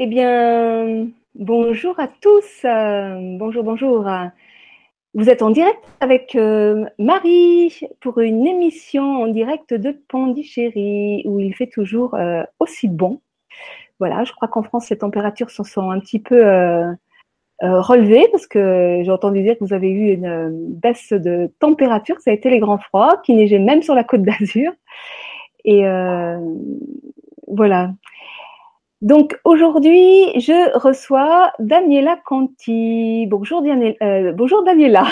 Eh bien, bonjour à tous. Euh, bonjour, bonjour. Vous êtes en direct avec euh, Marie pour une émission en direct de Pondichéry où il fait toujours euh, aussi bon. Voilà, je crois qu'en France, les températures se sont un petit peu relevées parce que j'ai entendu dire que vous avez eu une baisse de température. Ça a été les grands froids qui neigeaient même sur la côte d'Azur. Et voilà. Donc aujourd'hui, je reçois Daniela Conti. Bonjour, Daniela. Euh, bonjour Daniela.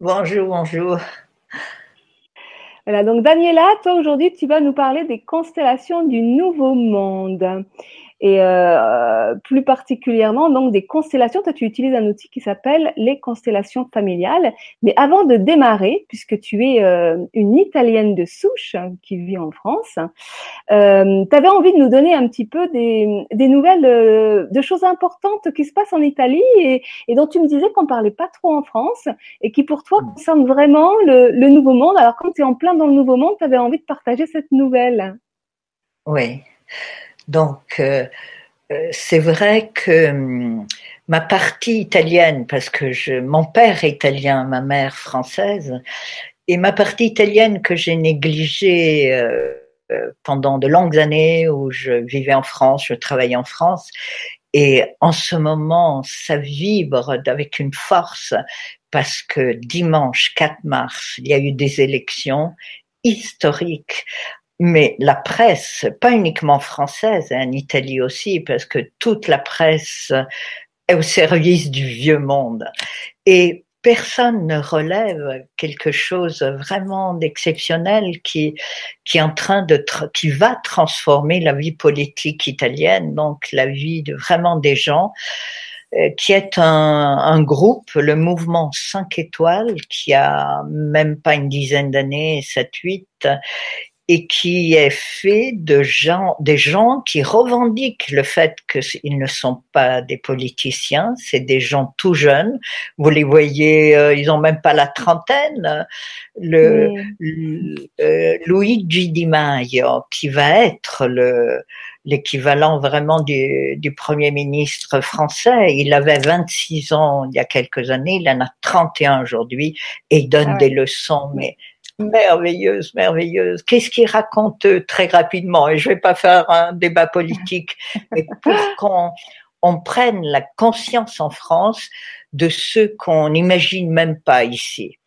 Bonjour, bonjour. Voilà, donc Daniela, toi aujourd'hui, tu vas nous parler des constellations du Nouveau Monde et euh, plus particulièrement donc des constellations. Toi, tu utilises un outil qui s'appelle les constellations familiales. Mais avant de démarrer, puisque tu es euh, une Italienne de souche qui vit en France, euh, tu avais envie de nous donner un petit peu des, des nouvelles euh, de choses importantes qui se passent en Italie et, et dont tu me disais qu'on parlait pas trop en France et qui pour toi concernent vraiment le, le Nouveau Monde. Alors, quand tu es en plein dans le Nouveau Monde, tu avais envie de partager cette nouvelle. Oui. Donc, euh, euh, c'est vrai que hum, ma partie italienne, parce que je, mon père est italien, ma mère française, et ma partie italienne que j'ai négligée euh, pendant de longues années où je vivais en France, je travaillais en France, et en ce moment, ça vibre avec une force parce que dimanche 4 mars, il y a eu des élections historiques mais la presse, pas uniquement française, en Italie aussi, parce que toute la presse est au service du vieux monde. Et personne ne relève quelque chose vraiment d'exceptionnel qui, qui est en train de, qui va transformer la vie politique italienne, donc la vie de vraiment des gens euh, qui est un, un, groupe, le mouvement 5 étoiles, qui a même pas une dizaine d'années, 7-8, et qui est fait de gens, des gens qui revendiquent le fait qu'ils ne sont pas des politiciens, c'est des gens tout jeunes. Vous les voyez, euh, ils ont même pas la trentaine. Le, euh, Luigi Di Maio, qui va être le l'équivalent vraiment du, du premier ministre français. Il avait 26 ans il y a quelques années, il en a 31 aujourd'hui et il donne ah des leçons mais merveilleuse, merveilleuse. Qu'est-ce qu'il raconte très rapidement? Et je vais pas faire un débat politique, mais pour qu'on on prenne la conscience en France de ce qu'on n'imagine même pas ici.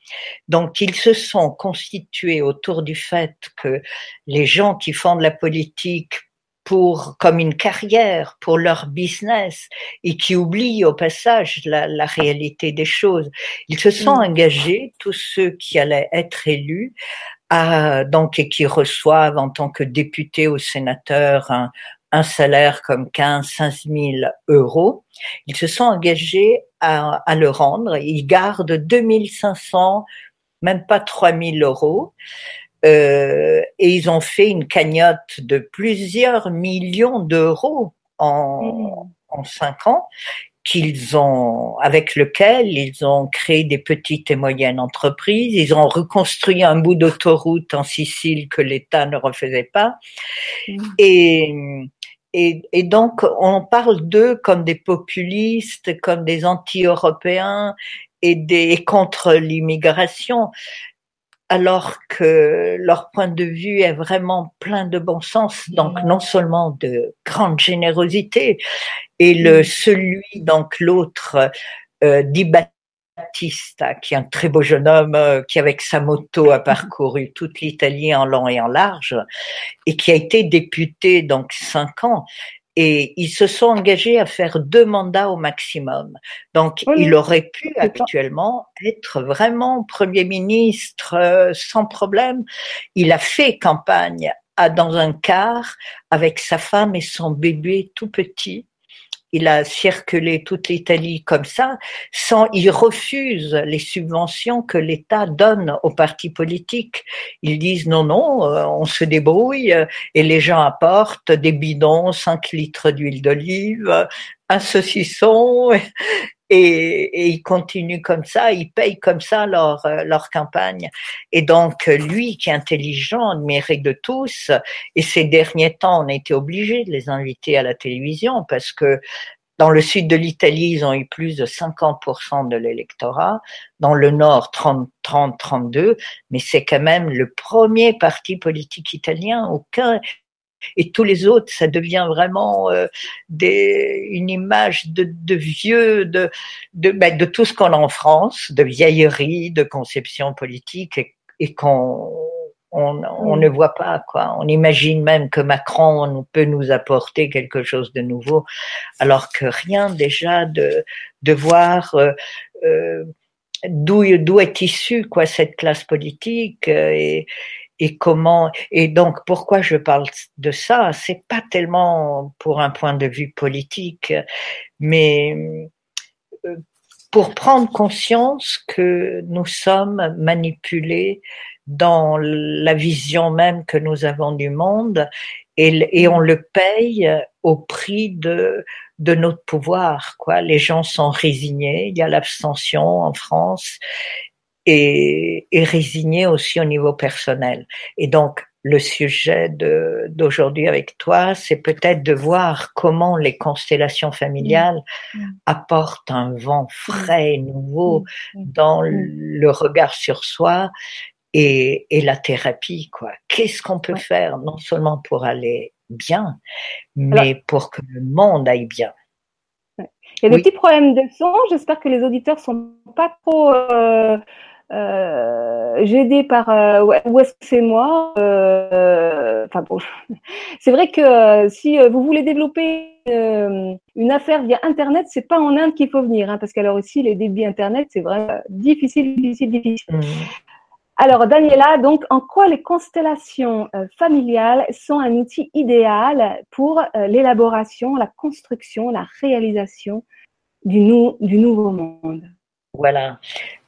Donc, ils se sont constitués autour du fait que les gens qui font de la politique pour comme une carrière pour leur business et qui oublient au passage la, la réalité des choses. Ils se sont mm. engagés, tous ceux qui allaient être élus, à, donc et qui reçoivent en tant que députés ou sénateurs un, un salaire comme 15, 15 000 euros. Ils se sont engagés à, à le rendre. Ils gardent 2500, même pas 3000 euros. Euh, et ils ont fait une cagnotte de plusieurs millions d'euros en, mmh. en cinq ans qu'ils ont, avec lequel ils ont créé des petites et moyennes entreprises, ils ont reconstruit un bout d'autoroute en Sicile que l'État ne refaisait pas, mmh. et, et, et, donc on parle d'eux comme des populistes, comme des anti-européens et des contre l'immigration alors que leur point de vue est vraiment plein de bon sens, donc non seulement de grande générosité, et le celui donc l'autre euh, Di Battista, qui est un très beau jeune homme euh, qui avec sa moto a parcouru toute l'Italie en long et en large, et qui a été député donc cinq ans et ils se sont engagés à faire deux mandats au maximum. Donc, il aurait pu actuellement être vraiment Premier ministre euh, sans problème. Il a fait campagne à, dans un car avec sa femme et son bébé tout petit il a circulé toute l'Italie comme ça, sans, il refuse les subventions que l'État donne aux partis politiques. Ils disent non, non, euh, on se débrouille et les gens apportent des bidons, 5 litres d'huile d'olive, un saucisson et, ils continuent comme ça, ils payent comme ça leur, euh, leur campagne. Et donc, lui qui est intelligent, admiré de tous, et ces derniers temps, on a été obligé de les inviter à la télévision parce que dans le sud de l'Italie, ils ont eu plus de 50% de l'électorat. Dans le nord, 30, 30, 32. Mais c'est quand même le premier parti politique italien. Aucun, et tous les autres, ça devient vraiment euh, des, une image de, de vieux, de, de, ben, de tout ce qu'on a en France, de vieillerie, de conception politique, et, et qu'on on, on, ne voit pas quoi. On imagine même que Macron peut nous apporter quelque chose de nouveau, alors que rien déjà de de voir euh, euh, d'où d'où est issue quoi cette classe politique et et comment et donc pourquoi je parle de ça? C'est pas tellement pour un point de vue politique mais euh, pour prendre conscience que nous sommes manipulés dans la vision même que nous avons du monde et, et on le paye au prix de de notre pouvoir quoi. Les gens sont résignés il y a l'abstention en France et, et résigné aussi au niveau personnel. Et donc, le sujet d'aujourd'hui avec toi, c'est peut-être de voir comment les constellations familiales mmh. Mmh. apportent un vent frais, nouveau mmh. dans le regard sur soi et, et la thérapie. quoi. Qu'est-ce qu'on peut faire, non seulement pour aller bien, mais pour que le monde aille bien? Il y a des petits problèmes de son. J'espère que les auditeurs sont pas trop euh, euh, j'ai aidé par euh, où est-ce que c'est moi euh, Enfin bon, c'est vrai que euh, si vous voulez développer une affaire via Internet, c'est pas en Inde qu'il faut venir, hein, parce qu'alors aussi les débits Internet, c'est vraiment difficile, difficile, difficile. Mmh. Alors Daniela, donc en quoi les constellations familiales sont un outil idéal pour l'élaboration, la construction, la réalisation du, nou du nouveau monde? Voilà.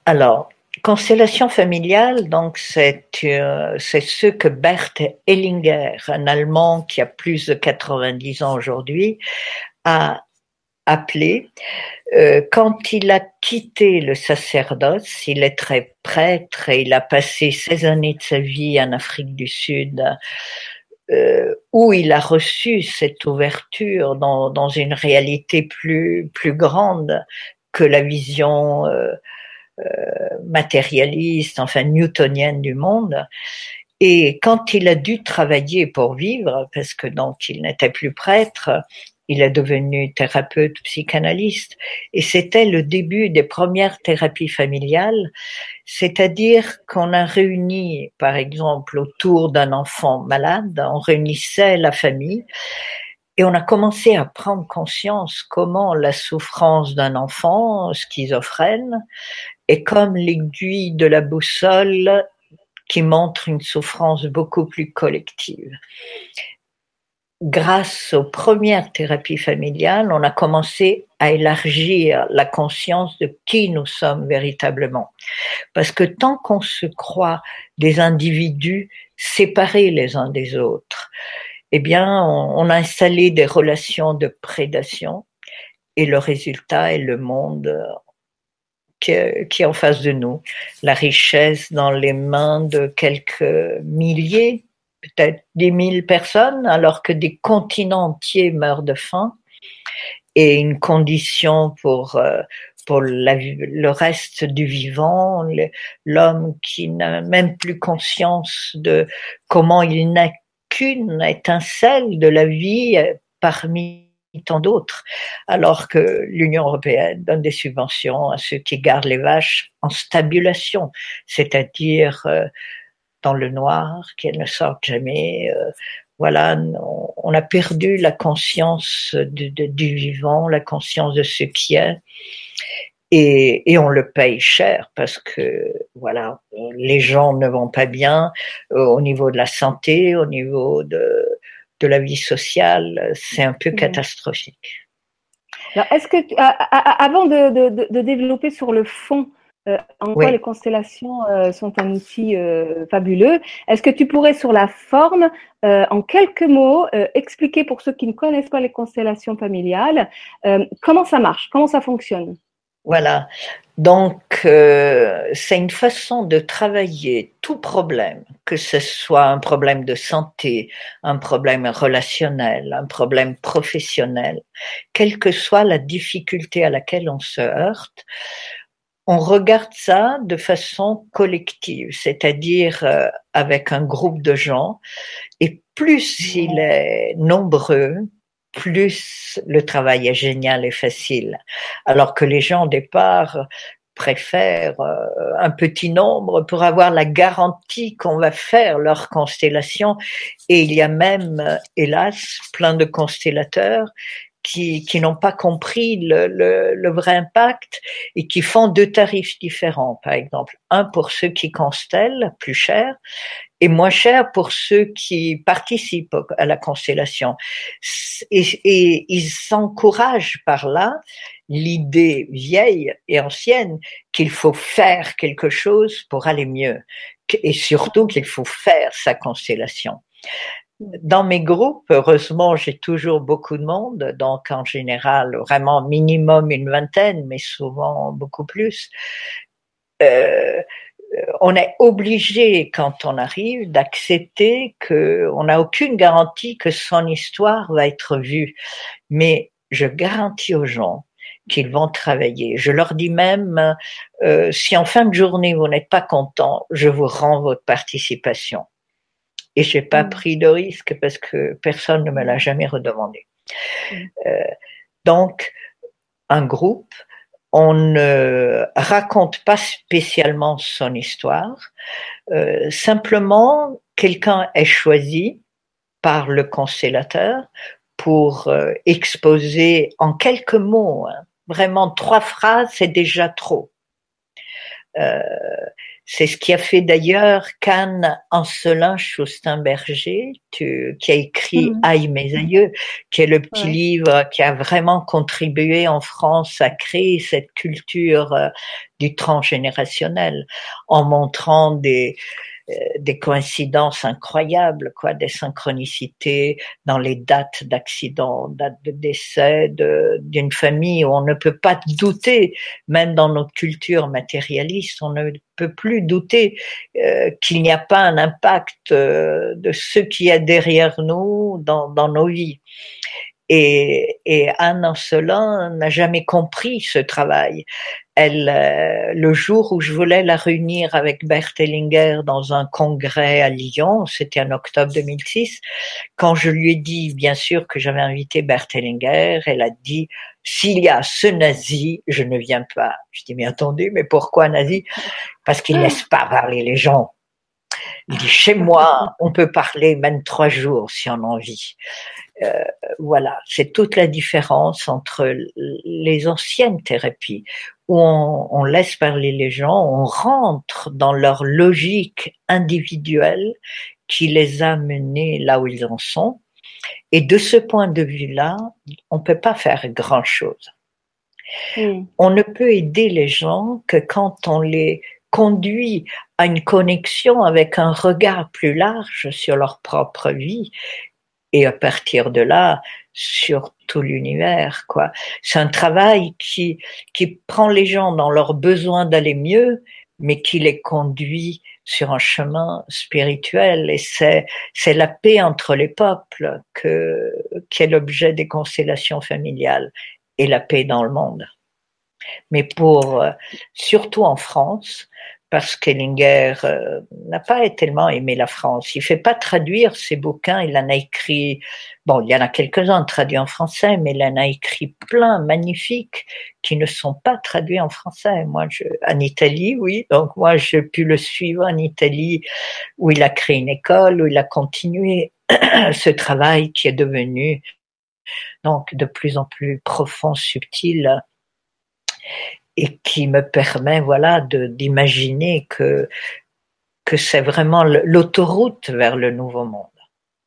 Alors, Constellation familiale, donc c'est euh, ce que Bert Hellinger, un Allemand qui a plus de 90 ans aujourd'hui, a appelé. Euh, quand il a quitté le sacerdoce, il est très prêtre et il a passé 16 années de sa vie en Afrique du Sud, euh, où il a reçu cette ouverture dans, dans une réalité plus, plus grande que la vision euh, matérialiste, enfin newtonienne du monde. Et quand il a dû travailler pour vivre, parce que donc il n'était plus prêtre, il est devenu thérapeute psychanalyste et c'était le début des premières thérapies familiales, c'est-à-dire qu'on a réuni, par exemple, autour d'un enfant malade, on réunissait la famille et on a commencé à prendre conscience comment la souffrance d'un enfant schizophrène est comme l'aiguille de la boussole qui montre une souffrance beaucoup plus collective. Grâce aux premières thérapies familiales, on a commencé à élargir la conscience de qui nous sommes véritablement. Parce que tant qu'on se croit des individus séparés les uns des autres, eh bien, on, a installé des relations de prédation et le résultat est le monde qui, est en face de nous. La richesse dans les mains de quelques milliers, peut-être des mille personnes, alors que des continents entiers meurent de faim. Et une condition pour, euh, pour la, le reste du vivant, l'homme qui n'a même plus conscience de comment il n'a qu'une étincelle de la vie parmi tant d'autres, alors que l'Union européenne donne des subventions à ceux qui gardent les vaches en stabulation, c'est-à-dire euh, dans le noir, qu'elles ne sortent jamais. Euh, voilà, on, a perdu la conscience du vivant, la conscience de ce qui est. Et, et, on le paye cher parce que voilà, les gens ne vont pas bien euh, au niveau de la santé, au niveau de, de la vie sociale, c'est un peu catastrophique. Alors, est-ce que, avant de, de, de, développer sur le fond, euh, en quoi les constellations euh, sont un outil euh, fabuleux, est-ce que tu pourrais, sur la forme, en quelques mots, expliquer pour ceux qui ne connaissent pas les constellations familiales, comment ça marche, comment ça fonctionne? Voilà. Donc, euh, c'est une façon de travailler tout problème, que ce soit un problème de santé, un problème relationnel, un problème professionnel, quelle que soit la difficulté à laquelle on se heurte, on regarde ça de façon collective, c'est-à-dire euh, avec un groupe de gens, et plus il est nombreux, plus le travail est génial et facile. Alors que les gens au départ préfèrent euh, un petit nombre pour avoir la garantie qu'on va faire leur constellation. Et il y a même, hélas, plein de constellateurs qui, n'ont pas compris le, vrai impact et qui font deux tarifs différents, par exemple. Un pour ceux qui constellent, plus cher, et moins cher pour ceux qui participent à la constellation. Et, ils s'encouragent par là l'idée vieille et ancienne qu'il faut faire quelque chose pour aller mieux et surtout qu'il faut faire sa constellation. Dans mes groupes, heureusement, j'ai toujours beaucoup de monde, donc en général, vraiment minimum une vingtaine, mais souvent beaucoup plus. Euh, on est obligé, quand on arrive, d'accepter qu'on n'a aucune garantie que son histoire va être vue. Mais je garantis aux gens qu'ils vont travailler. Je leur dis même, euh, si en fin de journée vous n'êtes pas content, je vous rends votre participation. Et j'ai pas mm. pris de risque parce que personne ne me l'a jamais redemandé. Mm. Euh, donc, un groupe, on ne raconte pas spécialement son histoire, euh, simplement quelqu'un est choisi par le constellateur pour euh, exposer en quelques mots, hein, vraiment trois phrases, c'est déjà trop. Euh, c'est ce qui a fait d'ailleurs Cannes Ancelin Chaustin-Berger, qui a écrit mmh. Aïe mes aïeux, qui est le petit livre qui a vraiment contribué en France à créer cette culture euh, du transgénérationnel, en montrant des, des coïncidences incroyables, quoi, des synchronicités dans les dates d'accident, dates de décès d'une famille où on ne peut pas douter, même dans notre culture matérialiste, on ne peut plus douter euh, qu'il n'y a pas un impact euh, de ce qui est derrière nous dans, dans nos vies. Et, et Anne Ancelin n'a jamais compris ce travail. Euh, le jour où je voulais la réunir avec Bert Hellinger dans un congrès à Lyon, c'était en octobre 2006, quand je lui ai dit, bien sûr, que j'avais invité Bert Hellinger, elle a dit, s'il y a ce nazi, je ne viens pas. Je dis, mais attendez, mais pourquoi nazi? Parce qu'il laisse pas parler les gens. Il dit, chez moi, on peut parler même trois jours si on a envie. Euh, voilà, c'est toute la différence entre les anciennes thérapies où on, laisse parler les gens, on rentre dans leur logique individuelle qui les a menés là où ils en sont. Et de ce point de vue-là, on ne peut pas faire grand-chose. Hmm. On ne peut aider les gens que quand on les conduit à une connexion avec un regard plus large sur leur propre vie et à partir de là sur tout l'univers quoi. C'est un travail qui qui prend les gens dans leur besoin d'aller mieux mais qui les conduit sur un chemin spirituel. Et c'est c'est la paix entre les peuples que qui est l'objet des constellations familiales et la paix dans le monde. Mais pour surtout en France parce qu'Ellinger euh, n'a pas tellement aimé la France. Il fait pas traduire ses bouquins, il en a écrit, bon, il y en a quelques-uns traduits en français, mais il en a écrit plein magnifiques qui ne sont pas traduits en français. Moi, en Italie, oui, donc moi, j'ai pu le suivre en Italie, où il a créé une école, où il a continué ce travail qui est devenu donc de plus en plus profond, subtil et qui me permet voilà d'imaginer que que c'est vraiment l'autoroute vers le nouveau monde.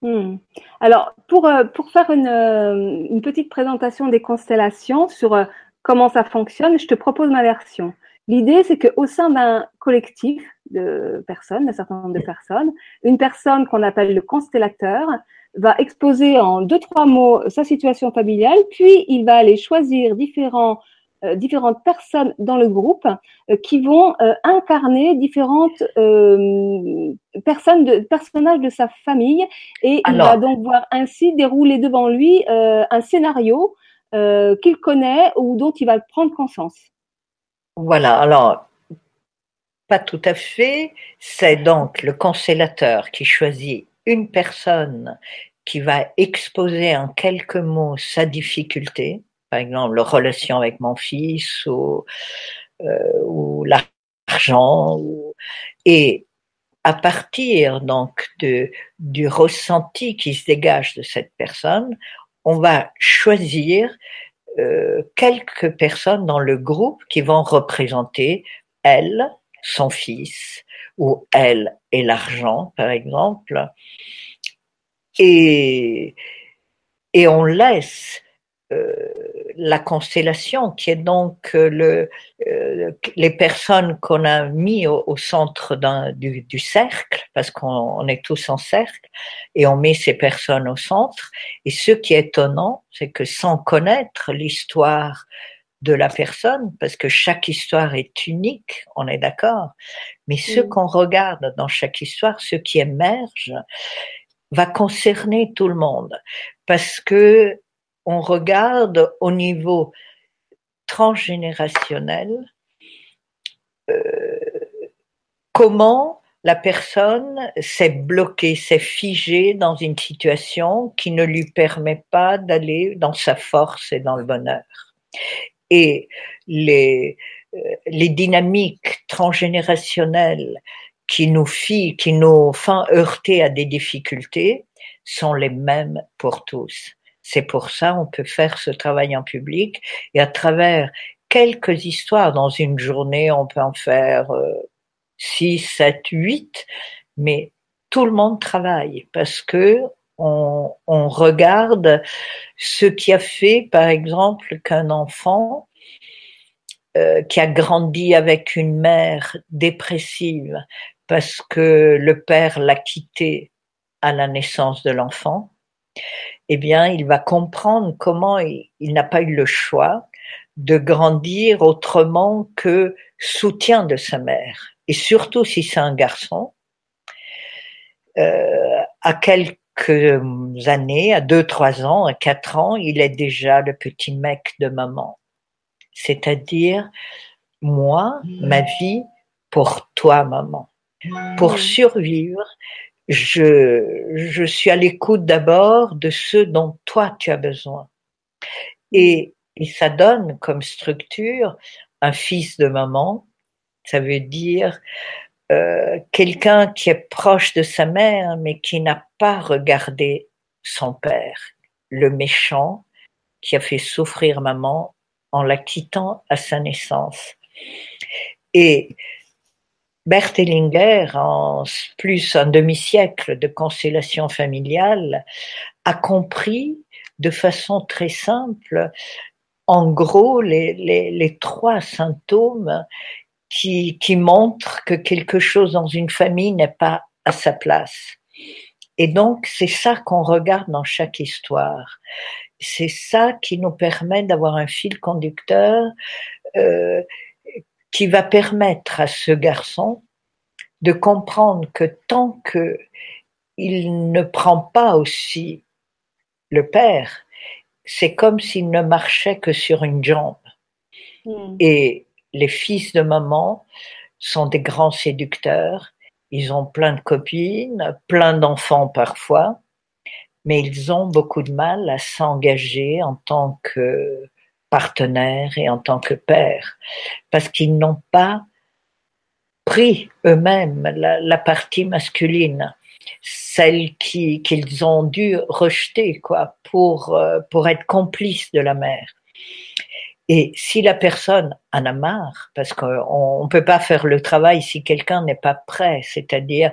Hmm. Alors pour euh, pour faire une, euh, une, petite présentation des constellations sur euh, comment ça fonctionne, je te propose ma version. L'idée c'est qu'au sein d'un collectif de personnes, d'un certain nombre de personnes, une personne qu'on appelle le constellateur va exposer en deux trois mots sa situation familiale, puis il va aller choisir différents différentes personnes dans le groupe qui vont incarner différentes personnes, de, personnages de sa famille, et il va donc voir ainsi dérouler devant lui un scénario qu'il connaît ou dont il va prendre conscience. Voilà, alors pas tout à fait. C'est donc le constellateur qui choisit une personne qui va exposer en quelques mots sa difficulté, par exemple la relation avec mon fils ou, euh, l'argent, et à partir donc de, du ressenti qui se dégage de cette personne, on va choisir euh, quelques personnes dans le groupe qui vont représenter elle, son fils, ou elle et l'argent, par exemple. Et, et on laisse la constellation, qui est donc euh, le, euh, les personnes qu'on a mis au, centre du, du, cercle, parce qu'on est tous en cercle, et on met ces personnes au centre. Et ce qui est étonnant, c'est que sans connaître l'histoire de la personne, parce que chaque histoire est unique, on est d'accord, mais ce mm. qu'on regarde dans chaque histoire, ce qui émerge, va concerner tout le monde, parce que on regarde au niveau transgénérationnel euh, comment la personne s'est bloquée, s'est figée dans une situation qui ne lui permet pas d'aller dans sa force et dans le bonheur et les, euh, les dynamiques transgénérationnelles qui nous fit, qui nous font heurter à des difficultés sont les mêmes pour tous. C'est pour ça on peut faire ce travail en public et à travers quelques histoires dans une journée, on peut en faire euh, six, sept, huit, mais tout le monde travaille parce que on, regarde ce qui a fait, par exemple, qu'un enfant euh, qui a grandi avec une mère dépressive parce que le père l'a quitté à la naissance de l'enfant, eh bien, il va comprendre comment il, n'a pas eu le choix de grandir autrement que soutien de sa mère. Et surtout si c'est un garçon, euh, à quelques années, à deux, trois ans, à quatre ans, il est déjà le petit mec de maman. C'est-à-dire, moi, ma vie pour toi, maman. Pour survivre, je, je suis à l'écoute d'abord de ce dont toi tu as besoin. Et, et ça donne comme structure un fils de maman. Ça veut dire euh, quelqu'un qui est proche de sa mère, mais qui n'a pas regardé son père, le méchant qui a fait souffrir maman en la quittant à sa naissance. Et Bert Hellinger, en plus un demi-siècle de constellation familiale, a compris de façon très simple, en gros, les, trois symptômes qui, qui montre que quelque chose dans une famille n'est pas à sa place. Et donc, c'est ça qu'on regarde dans chaque histoire. C'est ça qui nous permet d'avoir un fil conducteur euh, qui va permettre à ce garçon de comprendre que tant que il ne prend pas aussi le père, c'est comme s'il ne marchait que sur une jambe. Hmm. Et les fils de maman sont des grands séducteurs. Ils ont plein de copines, plein d'enfants parfois, mais ils ont beaucoup de mal à s'engager en tant que partenaire et en tant que père, parce qu'ils n'ont pas pris eux-mêmes la, partie masculine, celle qui qu'ils ont dû rejeter quoi pour euh, pour être complice de la mère. Et si la personne en a marre, parce qu'on ne peut pas faire le travail si quelqu'un n'est pas prêt, c'est-à-dire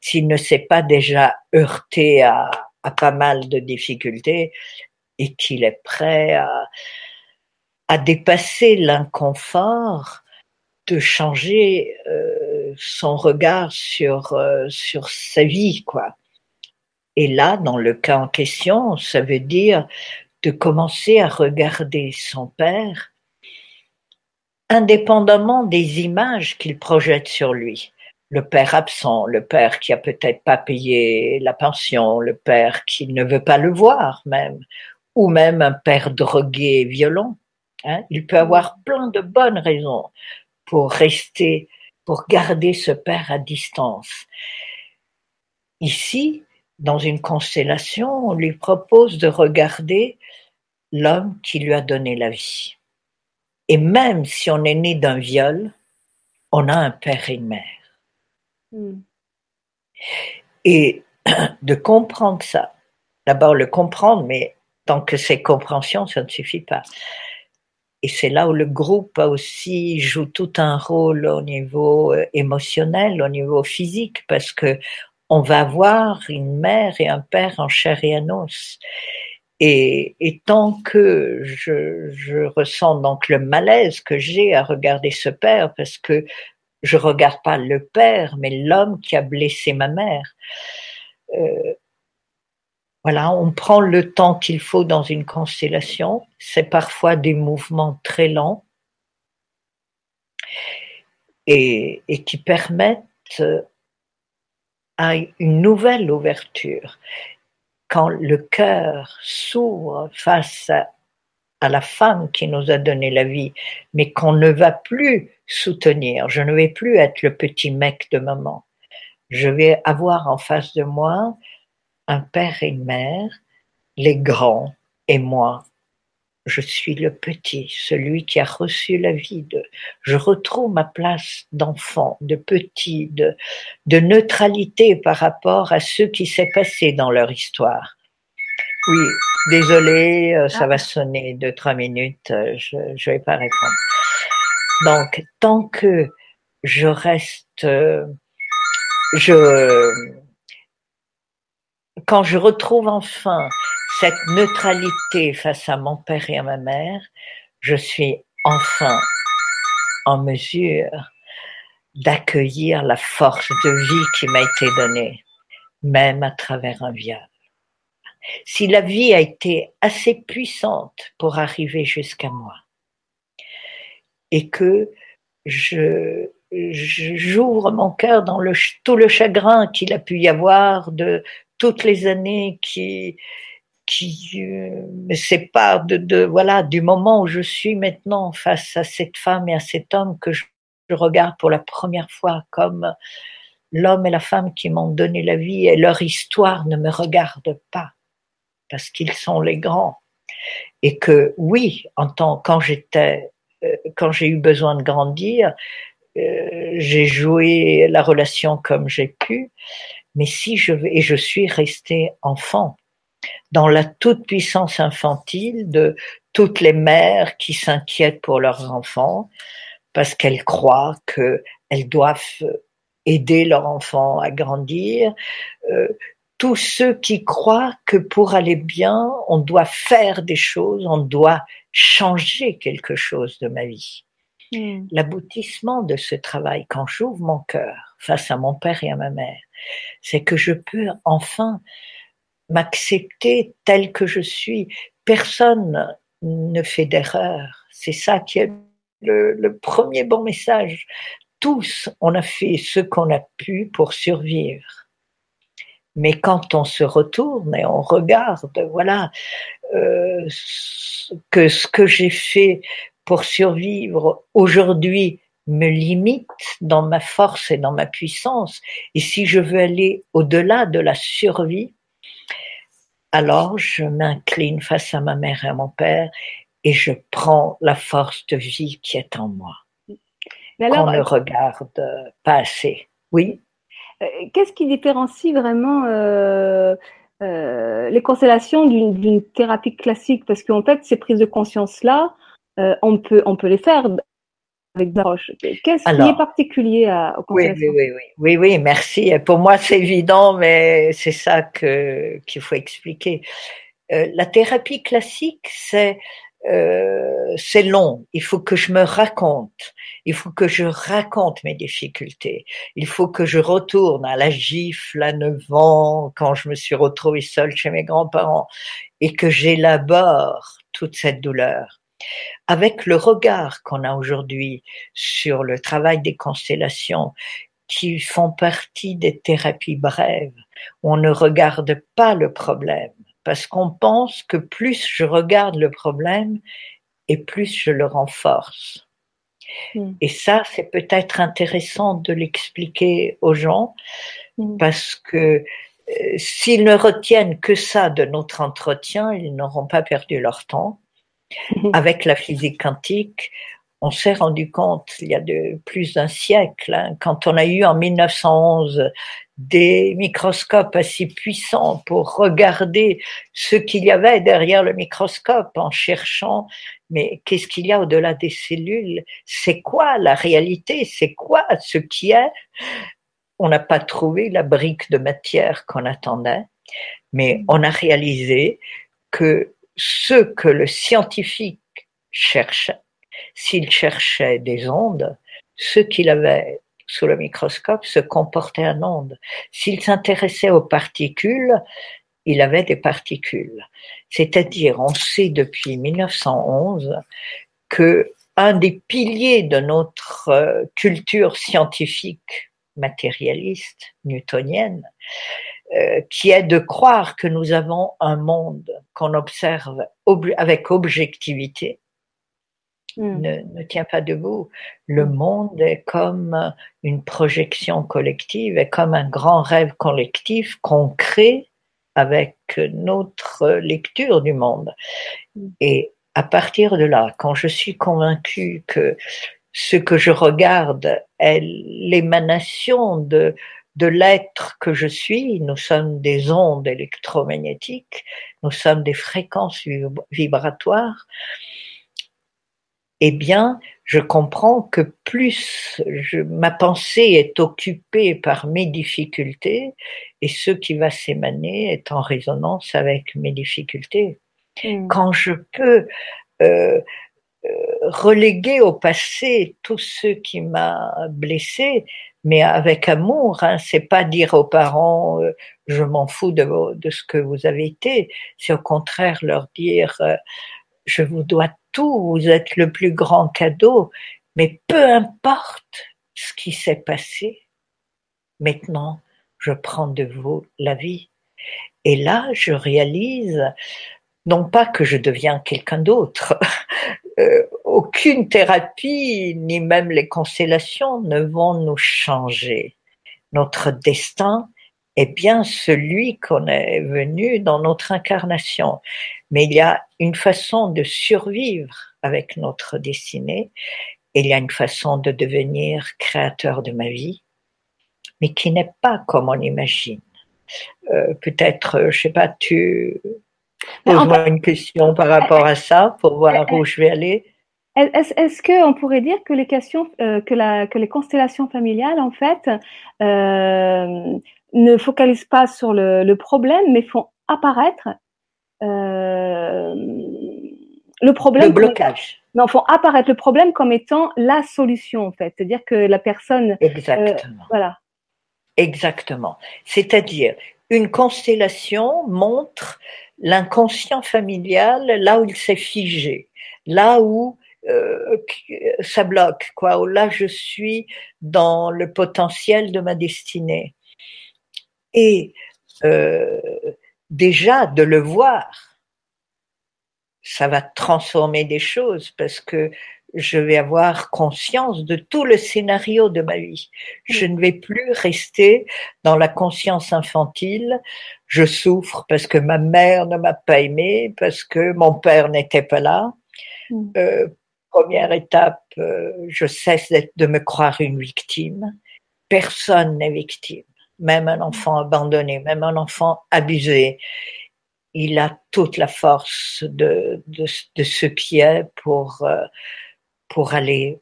s'il ne s'est pas déjà heurté à, pas mal de difficultés et qu'il est prêt à, à dépasser l'inconfort, de changer euh, son regard sur euh, sur sa vie, quoi. Et là, dans le cas en question, ça veut dire de commencer à regarder son père indépendamment des images qu'il projette sur lui. Le père absent, le père qui a peut-être pas payé la pension, le père qui ne veut pas le voir même, ou même un père drogué et violent. Hein. Il peut avoir plein de bonnes raisons pour rester, pour garder ce père à distance. Ici, dans une constellation, on lui propose de regarder l'homme qui lui a donné la vie. Et même si on est né d'un viol, on a un père et une mère. Hmm. Et de comprendre ça, d'abord le comprendre, mais tant que c'est compréhension, ça ne suffit pas. Et c'est là où le groupe aussi joue tout un rôle au niveau euh, émotionnel, au niveau physique, parce que on va avoir une mère et un père en chair et en os. Et, et tant que je, je, ressens donc le malaise que j'ai à regarder ce père, parce que je regarde pas le père, mais l'homme qui a blessé ma mère. Euh, voilà, on prend le temps qu'il faut dans une constellation. C'est parfois des mouvements très lents et, qui permettent à une nouvelle ouverture quand le cœur s'ouvre face à, la femme qui nous a donné la vie, mais qu'on ne va plus soutenir, je ne vais plus être le petit mec de maman. Je vais avoir en face de moi un père et une mère, les grands et moi, je suis le petit, celui qui a reçu la vie de, je retrouve ma place d'enfant, de petit, de, de neutralité par rapport à ce qui s'est passé dans leur histoire. Oui, désolé, euh, ça va sonner deux, trois minutes, euh, je ne vais pas répondre. Donc, tant que je reste, euh, je, quand je retrouve enfin cette neutralité face à mon père et à ma mère, je suis enfin en mesure d'accueillir la force de vie qui m'a été donnée, même à travers un viol. Si la vie a été assez puissante pour arriver jusqu'à moi, et que je, j'ouvre mon cœur dans tout le chagrin qu'il a pu y avoir de toutes les années qui, qui euh, me sépare de, de, voilà du moment où je suis maintenant face à cette femme et à cet homme que je, regarde pour la première fois comme l'homme et la femme qui m'ont donné la vie et leur histoire ne me regarde pas parce qu'ils sont les grands. Et que oui en tant quand j'étais euh, quand j'ai eu besoin de grandir euh, j'ai joué la relation comme j'ai pu mais si je et je suis restée enfant dans la toute-puissance infantile de toutes les mères qui s'inquiètent pour leurs enfants parce qu'elles croient qu'elles doivent aider leur enfant à grandir. Euh, tous ceux qui croient que pour aller bien, on doit faire des choses, on doit changer quelque chose de ma vie. Hmm. L'aboutissement de ce travail, quand j'ouvre mon cœur face à mon père et à ma mère, c'est que je peux enfin m'accepter tel que je suis. Personne ne fait d'erreur. C'est ça qui est le, premier bon message. Tous, on a fait ce qu'on a pu pour survivre. Mais quand on se retourne et on regarde, voilà, euh, que ce que j'ai fait pour survivre aujourd'hui me limite dans ma force et dans ma puissance. Et si je veux aller au-delà de la survie, alors je m'incline face à ma mère et à mon père et je prends la force de vie qui est en moi. Alors, ne regarde pas assez. Oui. Euh, qu'est-ce qui différencie vraiment euh, euh, les constellations d'une thérapie classique? Parce qu'en fait, ces prises de conscience-là, on, peut, on peut les faire avec Qu'est-ce qui est particulier à, oui, oui, oui, oui, oui, merci. Pour moi, c'est évident, mais c'est ça que qu'il faut expliquer. Euh, la thérapie classique, c'est euh, c'est long. Il faut que je me raconte. Il faut que je raconte mes difficultés. Il faut que je retourne à la gifle à 9 ans quand je me suis retrouvée seule chez mes grands-parents et que j'élabore toute cette douleur avec le regard qu'on a aujourd'hui sur le travail des constellations qui font partie des thérapies brèves, on ne regarde pas le problème parce qu'on pense que plus je regarde le problème et plus je le renforce. Hmm. Et ça, c'est peut-être intéressant de l'expliquer aux gens hmm. parce que euh, s'ils ne retiennent que ça de notre entretien, ils n'auront pas perdu leur temps. Avec la physique quantique, on s'est rendu compte il y a de plus d'un siècle, hein, quand on a eu en 1911 des microscopes assez puissants pour regarder ce qu'il y avait derrière le microscope en cherchant mais qu'est-ce qu'il y a au-delà des cellules? C'est quoi la réalité? C'est quoi ce qui est? On n'a pas trouvé la brique de matière qu'on attendait, mais on a réalisé que ce que le scientifique cherchait, s'il cherchait des ondes, ce qu'il avait sous le microscope se comportait en ondes. S'il s'intéressait aux particules, il avait des particules. C'est-à-dire, on sait depuis 1911 que un des piliers de notre euh, culture scientifique matérialiste newtonienne, euh, qui est de croire que nous avons un monde qu'on observe avec objectivité, hmm. ne, ne, tient pas debout. Le hmm. monde est comme une projection collective, est comme un grand rêve collectif qu'on crée avec notre lecture du monde. Et à partir de là, quand je suis convaincue que ce que je regarde est l'émanation de, de l'être que je suis. Nous sommes des ondes électromagnétiques, nous sommes des fréquences vibratoires. Eh bien, je comprends que plus je, ma pensée est occupée par mes difficultés et ce qui va s'émaner est en résonance avec mes difficultés. Hmm. Quand je peux euh, euh, reléguer au passé tout ce qui m'a blessé, mais avec amour. Hein. C'est pas dire aux parents euh, je m'en fous de, de, ce que vous avez été. C'est au contraire leur dire euh, je vous dois tout. Vous êtes le plus grand cadeau. Mais peu importe ce qui s'est passé, maintenant je prends de vous la vie. Et là, je réalise non pas que je deviens quelqu'un d'autre, euh, aucune thérapie, ni même les constellations ne vont nous changer. Notre destin est bien celui qu'on est venu dans notre incarnation. Mais il y a une façon de survivre avec notre destinée, et il y a une façon de devenir créateur de ma vie, mais qui n'est pas comme on imagine. Euh, Peut-être, je sais pas, tu pose-moi une question par rapport à ça pour voir où je vais aller. Est-ce qu'on pourrait dire que les questions, euh, que, la, que les constellations familiales, en fait, euh, ne focalisent pas sur le, le, problème, mais font apparaître euh, le problème. Le blocage. non, font apparaître le problème comme étant la solution, en fait. C'est-à-dire que la personne. Euh, Exactement. voilà. Exactement. C'est-à-dire, une constellation montre l'inconscient familial là où il s'est figé, là où euh, ça bloque, quoi. Là, je suis dans le potentiel de ma destinée. Et euh, déjà de le voir, ça va transformer des choses parce que je vais avoir conscience de tout le scénario de ma vie. Je ne vais plus rester dans la conscience infantile. Je souffre parce que ma mère ne m'a pas aimé, parce que mon père n'était pas là. Mm. Euh, première étape, euh, je cesse de me croire une victime. Personne n'est victime, même un enfant abandonné, même un enfant abusé. Il a toute la force de, ce qui est pour, euh, pour aller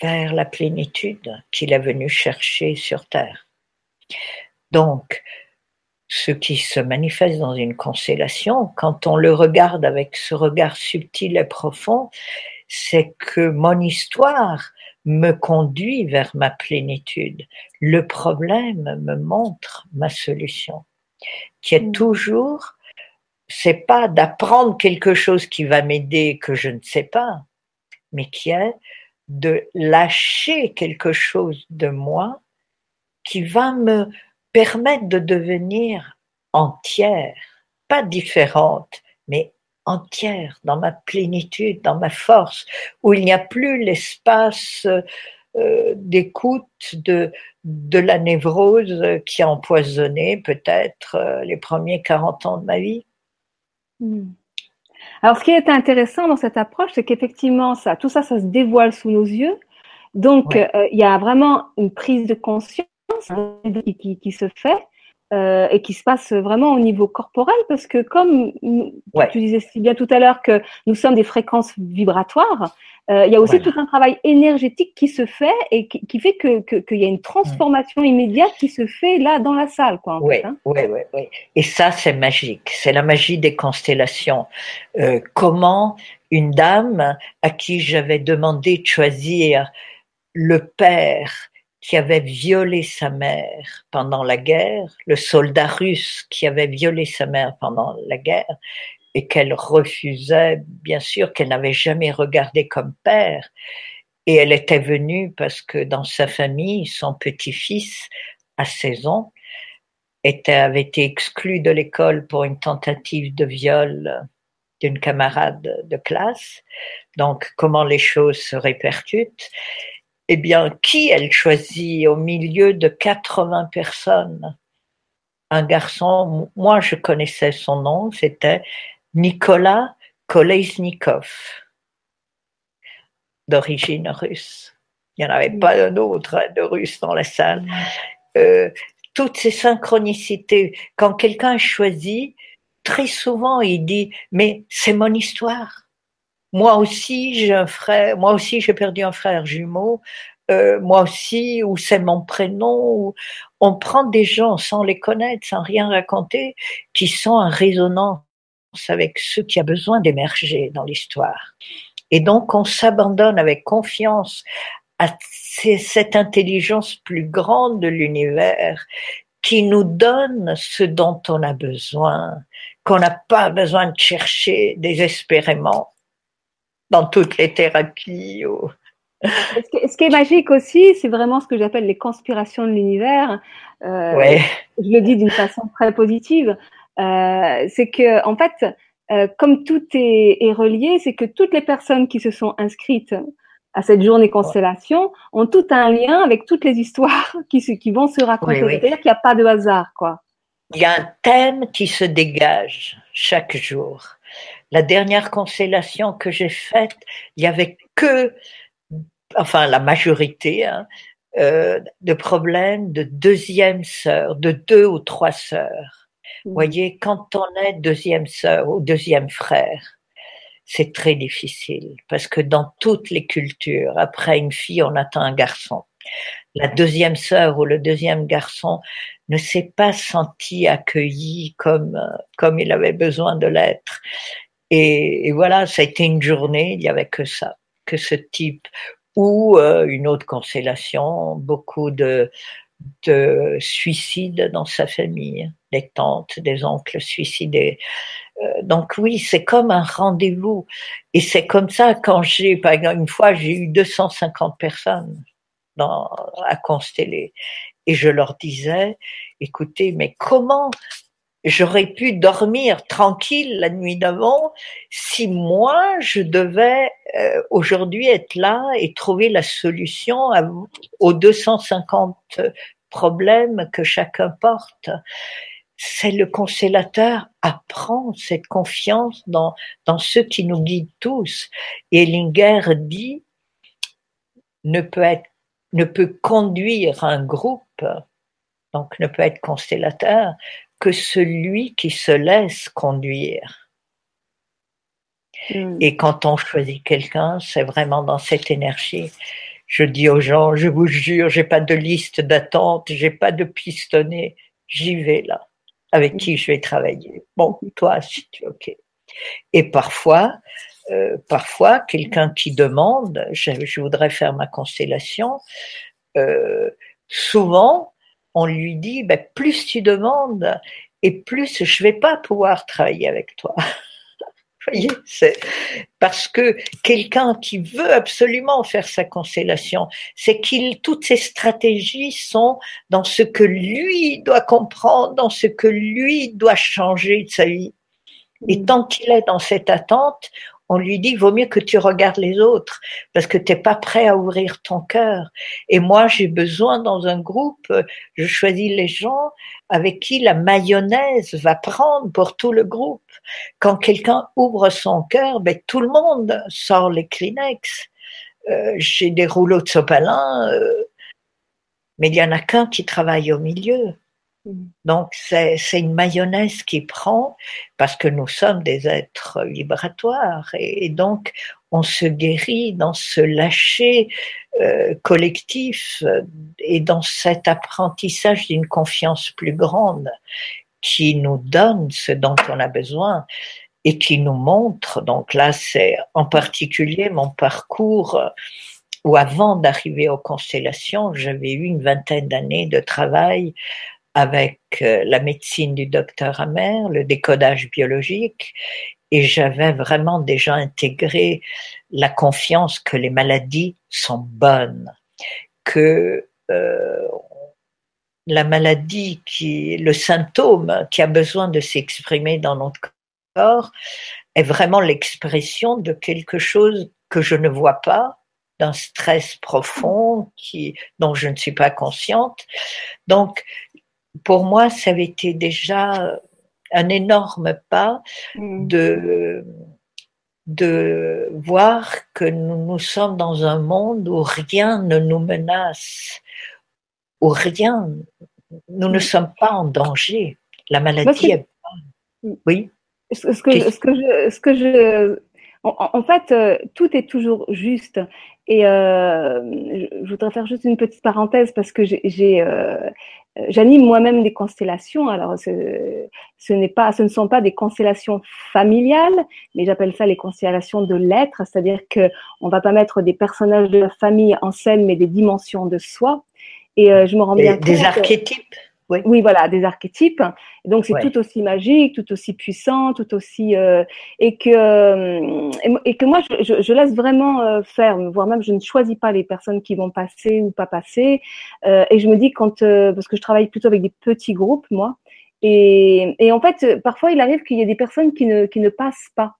vers la plénitude qu'il est venu chercher sur Terre. Donc, ce qui se manifeste dans une constellation, quand on le regarde avec ce regard subtil et profond, c'est que mon histoire me conduit vers ma plénitude. Le problème me montre ma solution, qui est mm. toujours c'est pas d'apprendre quelque chose qui va m'aider que je ne sais pas, mais qui est de lâcher quelque chose de moi qui va me permettre de devenir entière, pas différente, mais entière, dans ma plénitude, dans ma force, où il n'y a plus l'espace euh, d'écoute de, de la névrose qui a empoisonné peut-être euh, les premiers 40 ans de ma vie. Hmm. Alors, ce qui est intéressant dans cette approche, c'est qu'effectivement, ça, tout ça, ça se dévoile sous nos yeux. Donc, euh, il y a vraiment une prise de conscience hein, qui, qui, se fait euh, et qui se passe vraiment au niveau corporel, parce que comme tu disais si bien tout à l'heure que nous sommes des fréquences vibratoires, euh, il y a aussi tout un travail énergétique qui se fait et qui, fait que qu'il y a une transformation immédiate qui se fait là dans la salle, quoi. Oui, hein. oui, oui, Et ça, c'est magique. C'est la magie des constellations. Euh, comment une dame à qui j'avais demandé de choisir le père qui avait violé sa mère pendant la guerre, le soldat russe qui avait violé sa mère pendant la guerre, et qu'elle refusait, bien sûr, qu'elle n'avait jamais regardé comme père. Et elle était venue parce que dans sa famille, son petit-fils, à 16 ans, était, avait été exclu de l'école pour une tentative de viol d'une camarade de classe. Donc, comment les choses se répercutent? Eh bien, qui elle choisit au milieu de 80 personnes? Un garçon, moi je connaissais son nom, c'était Nicolas Kolesnikov, d'origine russe. Il n'y en avait pas un autre hein, de russe dans la salle. Euh, toutes ces synchronicités, quand quelqu'un choisit, très souvent il dit mais c'est mon histoire. Moi aussi j'ai un frère, moi aussi j'ai perdu un frère jumeau, euh, moi aussi, ou c'est mon prénom, on prend des gens sans les connaître, sans rien raconter, qui sont en résonance avec ce qui a besoin d'émerger dans l'histoire. Et donc on s'abandonne avec confiance à cette intelligence plus grande de l'univers qui nous donne ce dont on a besoin, qu'on n'a pas besoin de chercher désespérément dans toutes les thérapies. Ce qui est magique aussi, c'est vraiment ce que j'appelle les conspirations de l'univers. Euh, Je le dis d'une façon très positive. Euh, c'est que en fait, euh, comme tout est, est relié, c'est que toutes les personnes qui se sont inscrites à cette journée constellation ont tout un lien avec toutes les histoires qui, qui vont se raconter. C'est-à-dire qu'il n'y a pas de hasard, quoi. Il y a un thème qui se dégage chaque jour. La dernière constellation que j'ai faite, il y avait que, enfin la majorité, hein, euh, de problèmes de deuxième sœur, de deux ou trois sœurs. Vous mmh. voyez, quand on est deuxième sœur ou deuxième frère, c'est très difficile parce que dans toutes les cultures, après une fille, on attend un garçon. La deuxième sœur ou le deuxième garçon ne s'est pas senti accueilli comme comme il avait besoin de l'être. Et, voilà, ça a été une journée, il y avait que ça, que ce type ou euh, une autre constellation, beaucoup de de suicides dans sa famille, des tantes, des oncles suicidés. Euh, donc oui, c'est comme un rendez-vous. Et c'est comme ça quand j'ai, par exemple, une fois, j'ai eu 250 personnes dans, à consteller. Et je leur disais, écoutez, mais comment j'aurais pu dormir tranquille la nuit d'avant si moi je devais euh, aujourd'hui être là et trouver la solution aux 250 problèmes que chacun porte? C'est le constellateur apprend cette confiance dans, dans ceux qui nous guident tous. Et Linger dit ne peut être, ne peut conduire un groupe, donc ne peut être constellateur que celui qui se laisse conduire. Hmm. Et quand on choisit quelqu'un, c'est vraiment dans cette énergie. Je dis aux gens, je vous jure, j'ai pas de liste d'attente, j'ai pas de pistonné, j'y vais là. Avec qui je vais travailler. Bon, toi, si tu es ok. Et parfois, euh, parfois, quelqu'un qui demande, je, voudrais faire ma constellation, euh, souvent, on lui dit, ben, plus tu demandes, et plus je vais pas pouvoir travailler avec toi. voyez, c'est parce que quelqu'un qui veut absolument faire sa constellation, c'est qu'il toutes ses stratégies sont dans ce que lui doit comprendre, dans ce que lui doit changer de sa vie. Et mm. tant qu'il est dans cette attente, on lui dit, vaut mieux que tu regardes les autres parce que t'es pas prêt à ouvrir ton cœur. Et moi, j'ai besoin dans un groupe, je choisis les gens avec qui la mayonnaise va prendre pour tout le groupe. Quand quelqu'un ouvre son cœur, ben, tout le monde sort les Kleenex. Euh, j'ai des rouleaux de sopalin, euh, mais il y en a qu'un qui travaille au milieu. Donc c'est une mayonnaise qui prend parce que nous sommes des êtres vibratoires et, donc on se guérit dans ce lâcher euh, collectif et dans cet apprentissage d'une confiance plus grande qui nous donne ce dont on a besoin et qui nous montre. Donc là, c'est en particulier mon parcours où avant d'arriver aux constellations, j'avais eu une vingtaine d'années de travail avec euh, la médecine du docteur Amer, le décodage biologique, et j'avais vraiment déjà intégré la confiance que les maladies sont bonnes, que euh, la maladie qui, le symptôme qui a besoin de s'exprimer dans notre corps est vraiment l'expression de quelque chose que je ne vois pas, d'un stress profond qui, dont je ne suis pas consciente. Donc, pour moi, ça avait été déjà un énorme pas mm. de, de voir que nous, nous sommes dans un monde où rien ne nous menace, où rien, nous ne mm. sommes pas en danger. La maladie est Oui. Ce que, ce que je, ce que je, en, fait, euh, tout est toujours juste. Et euh, je, voudrais faire juste une petite parenthèse parce que j'ai, euh, j'anime moi-même des constellations. Alors, ce, ce n'est pas, ce ne sont pas des constellations familiales, mais j'appelle ça les constellations de l'être, c'est-à-dire que on va pas mettre des personnages de la famille en scène, mais des dimensions de soi. Et euh, je me rends bien compte. Des archétypes. Oui. oui. voilà, des archétypes. Donc c'est tout aussi magique, tout aussi puissant, tout aussi euh, et que euh, et, que moi je, je, laisse vraiment euh, faire, voire même je ne choisis pas les personnes qui vont passer ou pas passer. Euh, et je me dis quand parce que je travaille plutôt avec des petits groupes moi et, et en fait parfois il arrive qu'il y ait des personnes qui ne qui ne passent pas.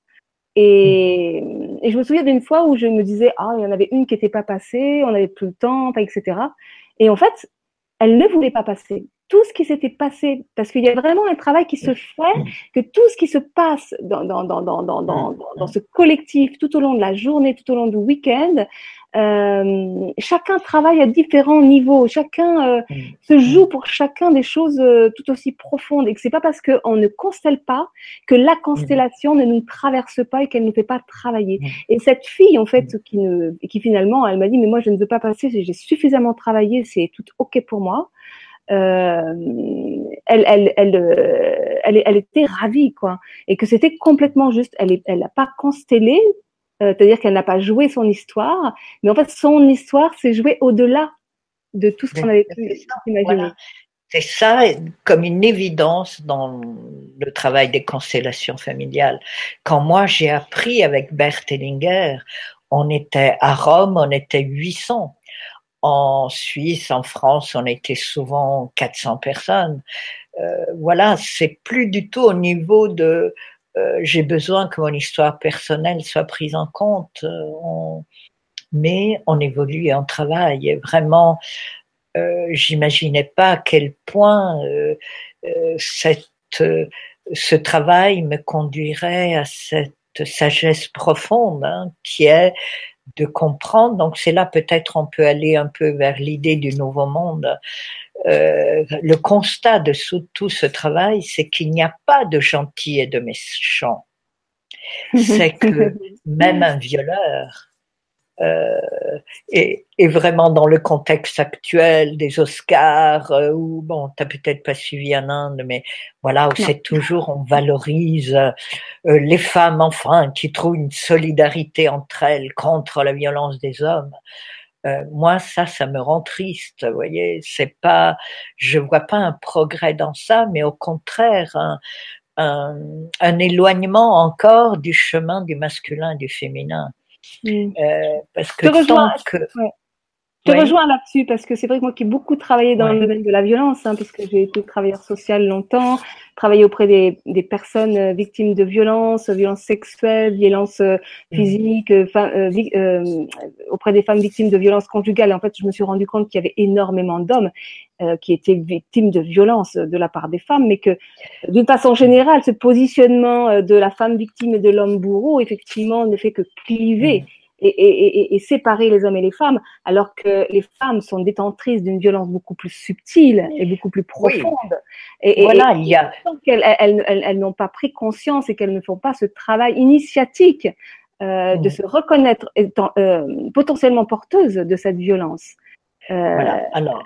Et, et je me souviens d'une fois où je me disais ah il y en avait une qui n'était pas passée, on avait plus le temps, etc. Et en fait elle ne voulait pas passer. Tout ce qui s'était passé, parce qu'il y a vraiment un travail qui se fait, que tout ce qui se passe dans, dans, dans, dans, dans, dans, dans ce collectif tout au long de la journée, tout au long du week-end, euh, chacun travaille à différents niveaux, chacun euh, mm. se joue pour chacun des choses euh, tout aussi profondes, et que c'est pas parce qu'on ne constelle pas que la constellation ne nous traverse pas et qu'elle ne fait pas travailler. Mm. Et cette fille, en fait, qui, ne, qui finalement, elle m'a dit, mais moi je ne veux pas passer, j'ai suffisamment travaillé, c'est tout ok pour moi euh, elle, elle, elle, euh, elle, elle, était ravie, quoi, et que c'était complètement juste. Elle n'a pas constellé, euh, c'est-à-dire qu'elle n'a pas joué son histoire, mais en fait, son histoire s'est jouée au-delà de tout ce qu'on avait pu imaginer. C'est ça comme une évidence dans le travail des constellations familiales. Quand moi j'ai appris avec Bert Hellinger, on était à Rome, on était 800 en Suisse, en France, on était souvent 400 personnes. Euh, voilà, c'est plus du tout au niveau de euh, j'ai besoin que mon histoire personnelle soit prise en compte. Euh, mais on évolue et on travaille. Vraiment, euh, j'imaginais pas à quel point euh, cette, ce travail me conduirait à cette sagesse profonde hein, qui est de comprendre. Donc c'est là peut-être on peut aller un peu vers l'idée du nouveau monde. Euh, le constat de tout ce travail, c'est qu'il n'y a pas de gentils et de méchants. C'est que même un violeur euh, et, et, vraiment dans le contexte actuel des Oscars, euh, où bon, t'as peut-être pas suivi en Inde, mais voilà, où c'est toujours on valorise euh, les femmes enfin qui trouvent une solidarité entre elles contre la violence des hommes. Euh, moi, ça, ça me rend triste. Vous voyez, c'est pas, je vois pas un progrès dans ça, mais au contraire, un, un, un éloignement encore du chemin du masculin et du féminin. Mm. Euh, parce que tant que ouais. Je te rejoins là-dessus parce que c'est vrai que moi qui ai beaucoup travaillé dans Ouais. le domaine de la violence, hein, puisque j'ai été travailleur social longtemps, travaillé auprès des, des personnes euh, victimes de violences, violences sexuelles, violences euh, Mm. physiques, euh, euh, euh, auprès des femmes victimes de violences conjugales. Et en fait, je me suis rendu compte qu'il y avait énormément d'hommes euh, qui étaient victimes de violences de la part des femmes, mais que d'une façon générale, ce positionnement euh, de la femme victime et de l'homme bourreau, effectivement, ne fait que cliver. Mm. Et, et, et, et séparer les hommes et les femmes, alors que les femmes sont détentrices d'une violence beaucoup plus subtile et beaucoup plus profonde. Et, et- voilà, il y a elles, elles, elles n'ont pas pris conscience et qu'elles ne font pas ce travail initiatique euh, de Mm. se reconnaître étant euh, potentiellement porteuses de cette violence. Euh, Voilà. Alors,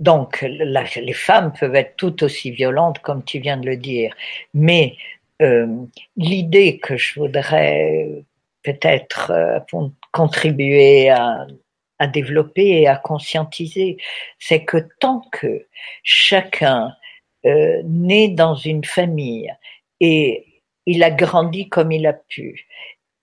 donc, la- les femmes peuvent être tout aussi violentes, comme tu viens de le dire. Mais l'idée que je voudrais peut-être euh, con- contribuer à, à développer et à conscientiser, c'est que tant que chacun euh, naît dans une famille et il a grandi comme il a pu,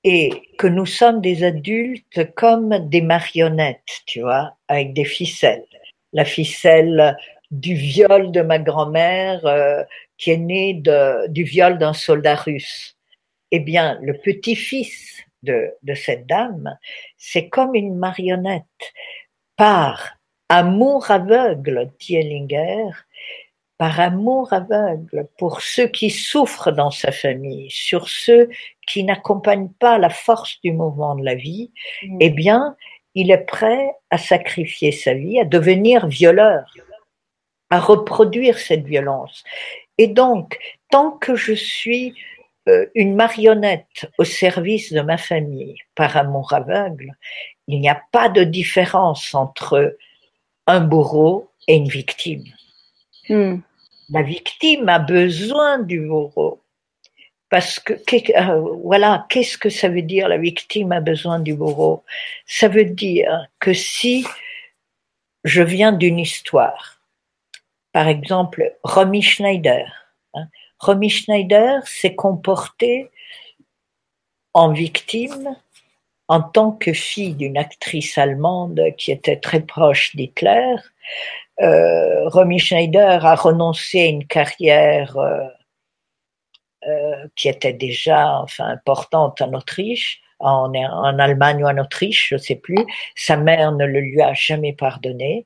et que nous sommes des adultes comme des marionnettes, tu vois, avec des ficelles. La ficelle du viol de ma grand-mère euh, qui est née de, du viol d'un soldat russe. Eh bien, le petit-fils de, de cette dame, c'est comme une marionnette. Par amour aveugle, dit Ellinger, par amour aveugle pour ceux qui souffrent dans sa famille, sur ceux qui n'accompagnent pas la force du mouvement de la vie, mm. eh bien, il est prêt à sacrifier sa vie, à devenir violeur, à reproduire cette violence. Et donc, tant que je suis une marionnette au service de ma famille par amour aveugle, il n'y a pas de différence entre un bourreau et une victime. Mm. La victime a besoin du bourreau. Parce que, euh, voilà, qu'est-ce que ça veut dire la victime a besoin du bourreau? Ça veut dire que si je viens d'une histoire, par exemple, Romy Schneider, Romy Schneider s'est comportée en victime en tant que fille d'une actrice allemande qui était très proche d'Hitler. Euh, Romy Schneider a renoncé à une carrière euh, euh, qui était déjà enfin importante en Autriche, en, Allemagne ou en Autriche, je ne sais plus. Sa mère ne le lui a jamais pardonné.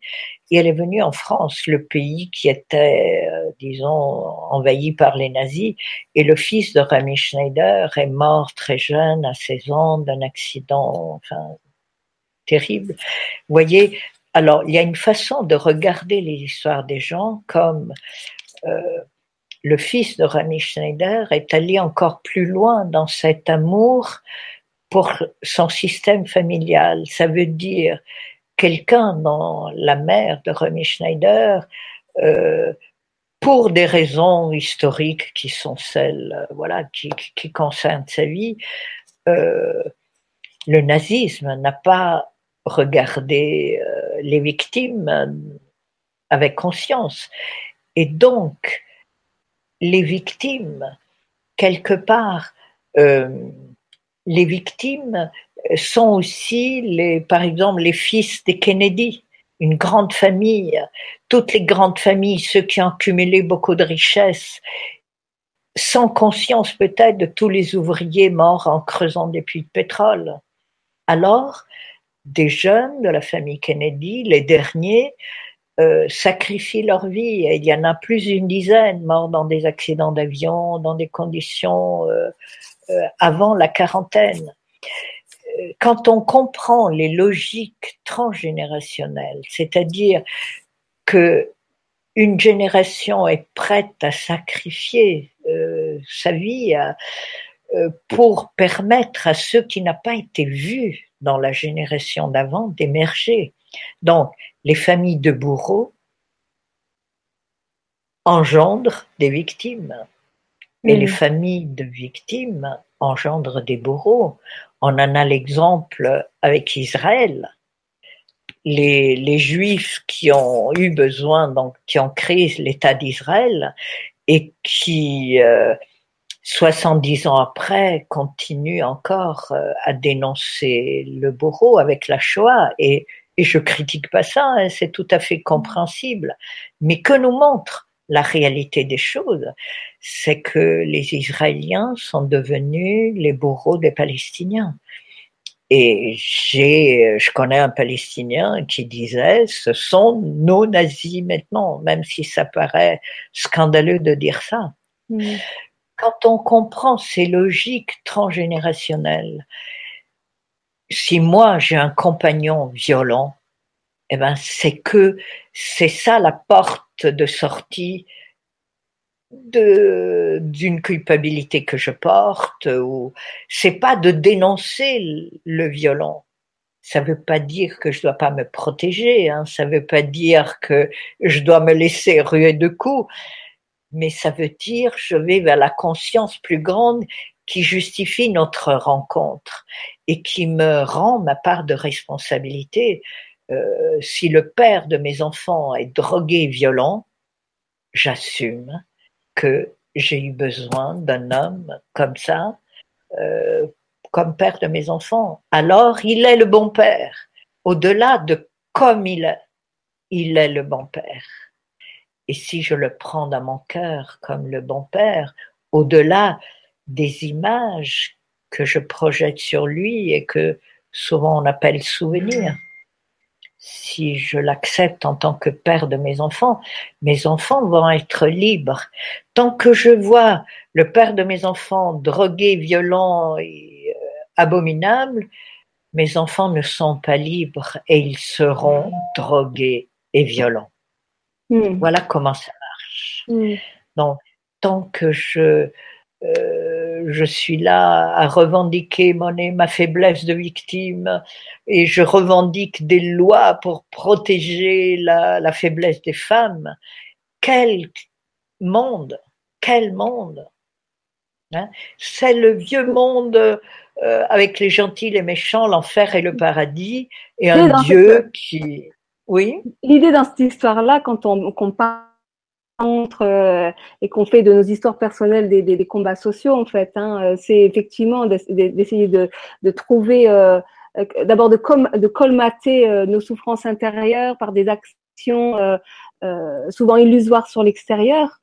Et elle est venue en France, le pays qui était, euh, disons, envahi par les nazis. Et le fils de Rami Schneider est mort très jeune, à 16 ans, d'un accident, enfin, terrible. Vous voyez, alors il y a une façon de regarder les histoires des gens comme euh, le fils de Rami Schneider est allé encore plus loin dans cet amour pour son système familial. Ça veut dire quelqu'un dans la mère de Remy Schneider, euh, pour des raisons historiques qui sont celles, euh, voilà, qui, qui concernent sa vie, euh, le nazisme n'a pas regardé les victimes avec conscience. Et donc, les victimes, quelque part, les victimes sont aussi, les, par exemple, les fils des Kennedy, une grande famille, toutes les grandes familles, ceux qui ont cumulé beaucoup de richesses, sans conscience peut-être de tous les ouvriers morts en creusant des puits de pétrole. Alors, des jeunes de la famille Kennedy, les derniers, euh, sacrifient leur vie. Et il y en a plus d'une dizaine morts dans des accidents d'avion, dans des conditions euh, euh, avant la quarantaine. Quand on comprend les logiques transgénérationnelles, c'est-à-dire que une génération est prête à sacrifier euh, sa vie euh, pour permettre à ceux qui n'ont pas été vus dans la génération d'avant d'émerger. Donc, les familles de bourreaux engendrent des victimes. Et mmh. les familles de victimes engendrent des bourreaux, On en a l'exemple avec Israël. Les, les Juifs qui ont eu besoin, donc qui ont créé l'État d'Israël et qui, euh, 70 ans après, continuent encore euh, à dénoncer le bourreau avec la Shoah. Et, et je critique pas ça, hein, c'est tout à fait compréhensible. Mais que nous montre la réalité des choses, c'est que les Israéliens sont devenus les bourreaux des Palestiniens. Et j'ai, je connais un Palestinien qui disait, ce sont nos nazis maintenant, même si ça paraît scandaleux de dire ça. Mm. Quand on comprend ces logiques transgénérationnelles, si moi j'ai un compagnon violent, eh ben c'est que c'est ça la porte de sortie d'une culpabilité que je porte ou c'est pas de dénoncer le violent. Ça veut pas dire que je dois pas me protéger hein, ça veut pas dire que je dois me laisser ruer de coups. Mais ça veut dire je vais vers la conscience plus grande qui justifie notre rencontre et qui me rend ma part de responsabilité. Euh, si le père de mes enfants est drogué, violent, j'assume que j'ai eu besoin d'un homme comme ça, euh, comme père de mes enfants. Alors, il est le bon père. Au-delà de comme il est, il est le bon père. Et si je le prends dans mon cœur comme le bon père, au-delà des images que je projette sur lui et que souvent on appelle souvenirs, si je l'accepte en tant que père de mes enfants, mes enfants vont être libres. Tant que je vois le père de mes enfants drogué, violent et euh, abominable, mes enfants ne sont pas libres et ils seront drogués et violents. Hmm. Voilà comment ça marche. Hmm. Donc, tant que je, euh, je suis là à revendiquer mon, ma faiblesse de victime et je revendique des lois pour protéger la, la faiblesse des femmes, quel monde, quel monde hein. C'est le vieux monde euh, avec les gentils, les méchants, l'enfer et le paradis, et un Dieu qui oui. L'idée dans cette histoire-là, quand on, parle entre euh, et qu'on fait de nos histoires personnelles des, combats sociaux, en fait, hein, euh, c'est effectivement d'essayer de, trouver, euh, d'abord de, colmater nos souffrances intérieures par des actions souvent illusoires sur l'extérieur.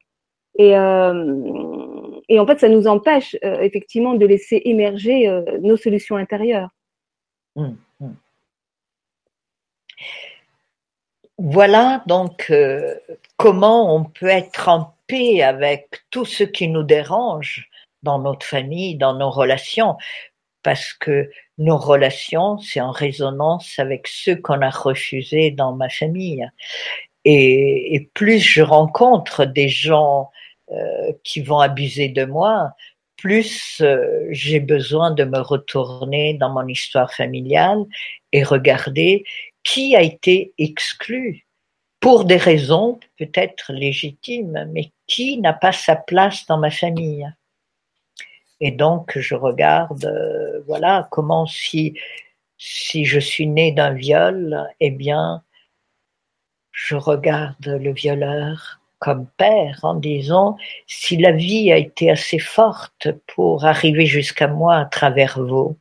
Et, en fait, ça nous empêche effectivement de laisser émerger nos solutions intérieures. Hum, hum. Voilà donc euh, comment on peut être en paix avec tout ce qui nous dérange dans notre famille, dans nos relations, parce que nos relations, c'est en résonance avec ceux qu'on a refusés dans ma famille. Et, plus je rencontre des gens euh, qui vont abuser de moi, plus euh, j'ai besoin de me retourner dans mon histoire familiale et regarder qui a été exclu pour des raisons peut-être légitimes, mais qui n'a pas sa place dans ma famille. Et donc je regarde, euh, voilà, comment si si je suis né d'un viol, eh bien, je regarde le violeur comme père en disant si la vie a été assez forte pour arriver jusqu'à moi à travers vous,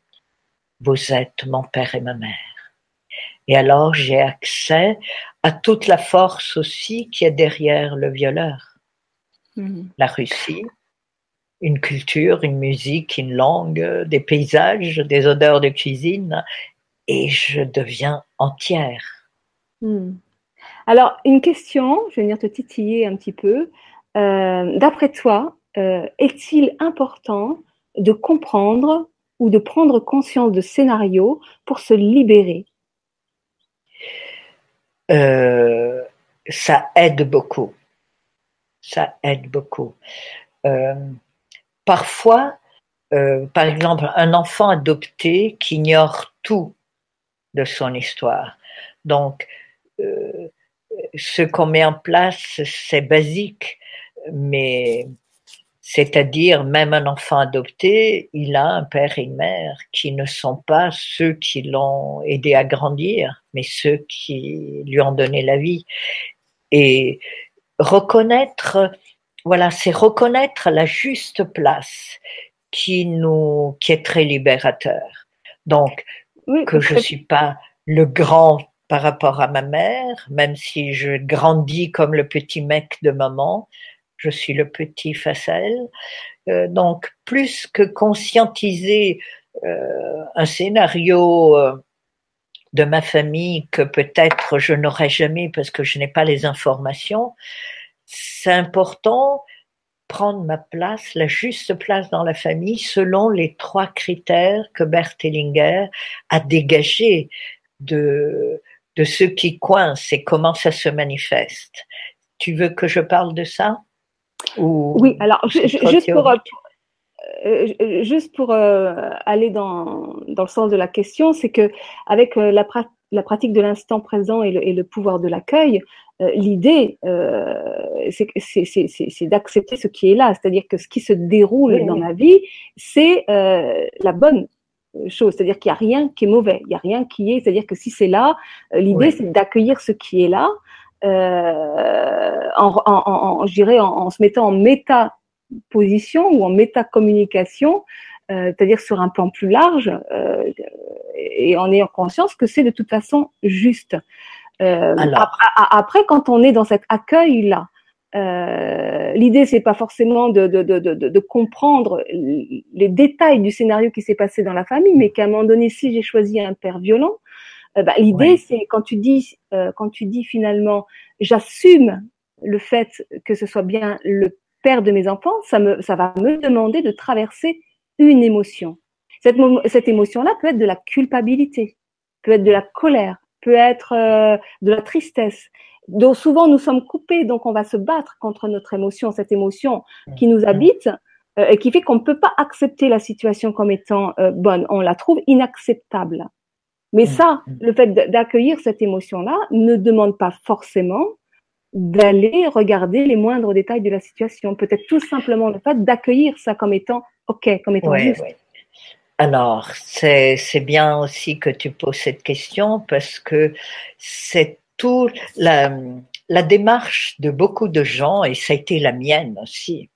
vous êtes mon père et ma mère. Et alors j'ai accès à toute la force aussi qui est derrière le violeur. Mhm. La Russie, une culture, une musique, une langue, des paysages, des odeurs de cuisine, et je deviens entière. Mhm. Alors, une question, je vais venir te titiller un petit peu. Euh, d'après toi, euh, est-il important de comprendre ou de prendre conscience de scénarios pour se libérer? Euh, ça aide beaucoup. Ça aide beaucoup. Euh, parfois, euh, par exemple, un enfant adopté qui ignore tout de son histoire. Donc, ce qu'on met en place, c'est basique, mais C'est-à-dire, même un enfant adopté, il a un père et une mère qui ne sont pas ceux qui l'ont aidé à grandir, mais ceux qui lui ont donné la vie. Et reconnaître, voilà, c'est reconnaître la juste place qui nous, qui est très libérateur. Donc, que je suis pas le grand par rapport à ma mère, même si je grandis comme le petit mec de maman, je suis le petit face à elle. Euh, donc, plus que conscientiser euh, un scénario euh, de ma famille que peut-être je n'aurai jamais parce que je n'ai pas les informations, c'est important prendre ma place, la juste place dans la famille, selon les trois critères que Bert Hellinger a dégagés de, de ce qui coince et comment ça se manifeste. Tu veux que je parle de ça? Oui, alors juste pour, euh, juste pour euh, aller dans, dans, le sens de la question, c'est que avec euh, la, la, pratique de l'instant présent et le, et le, pouvoir de l'accueil, l'idée, c'est d'accepter ce qui est là, c'est-à-dire que ce qui se déroule dans ma vie, c'est la bonne chose, c'est-à-dire qu'il n'y a rien qui est mauvais, il n'y a rien qui est, c'est-à-dire que si c'est là, l'idée c'est d'accueillir ce qui est là, euh, en, en, en, je dirais en, en, se mettant en méta position ou en métacommunication, euh, c'est-à-dire sur un plan plus large, euh, et en ayant conscience que c'est de toute façon juste. Euh, après, quand on est dans cet accueil-là, euh, l'idée c'est pas forcément de, de, de, de, comprendre les détails du scénario qui s'est passé dans la famille, mais qu'à un moment donné, si j'ai choisi un père violent, euh, bah, l'idée c'est quand tu dis euh, quand tu dis finalement j'assume le fait que ce soit bien le père de mes enfants, ça, me, ça va me demander de traverser une émotion. Cette, cette émotion-là peut être de la culpabilité, peut être de la colère, peut être euh, de la tristesse. Donc souvent nous sommes coupés, donc on va se battre contre notre émotion, cette émotion qui nous habite euh, et qui fait qu'on ne peut pas accepter la situation comme étant euh, bonne. On la trouve inacceptable. Mais ça, le fait d'accueillir cette émotion-là ne demande pas forcément d'aller regarder les moindres détails de la situation. Peut-être tout simplement le fait d'accueillir ça comme étant OK, comme étant juste. Alors, c'est bien aussi que tu poses cette question parce que c'est tout la, la, démarche de beaucoup de gens, et ça a été la mienne aussi,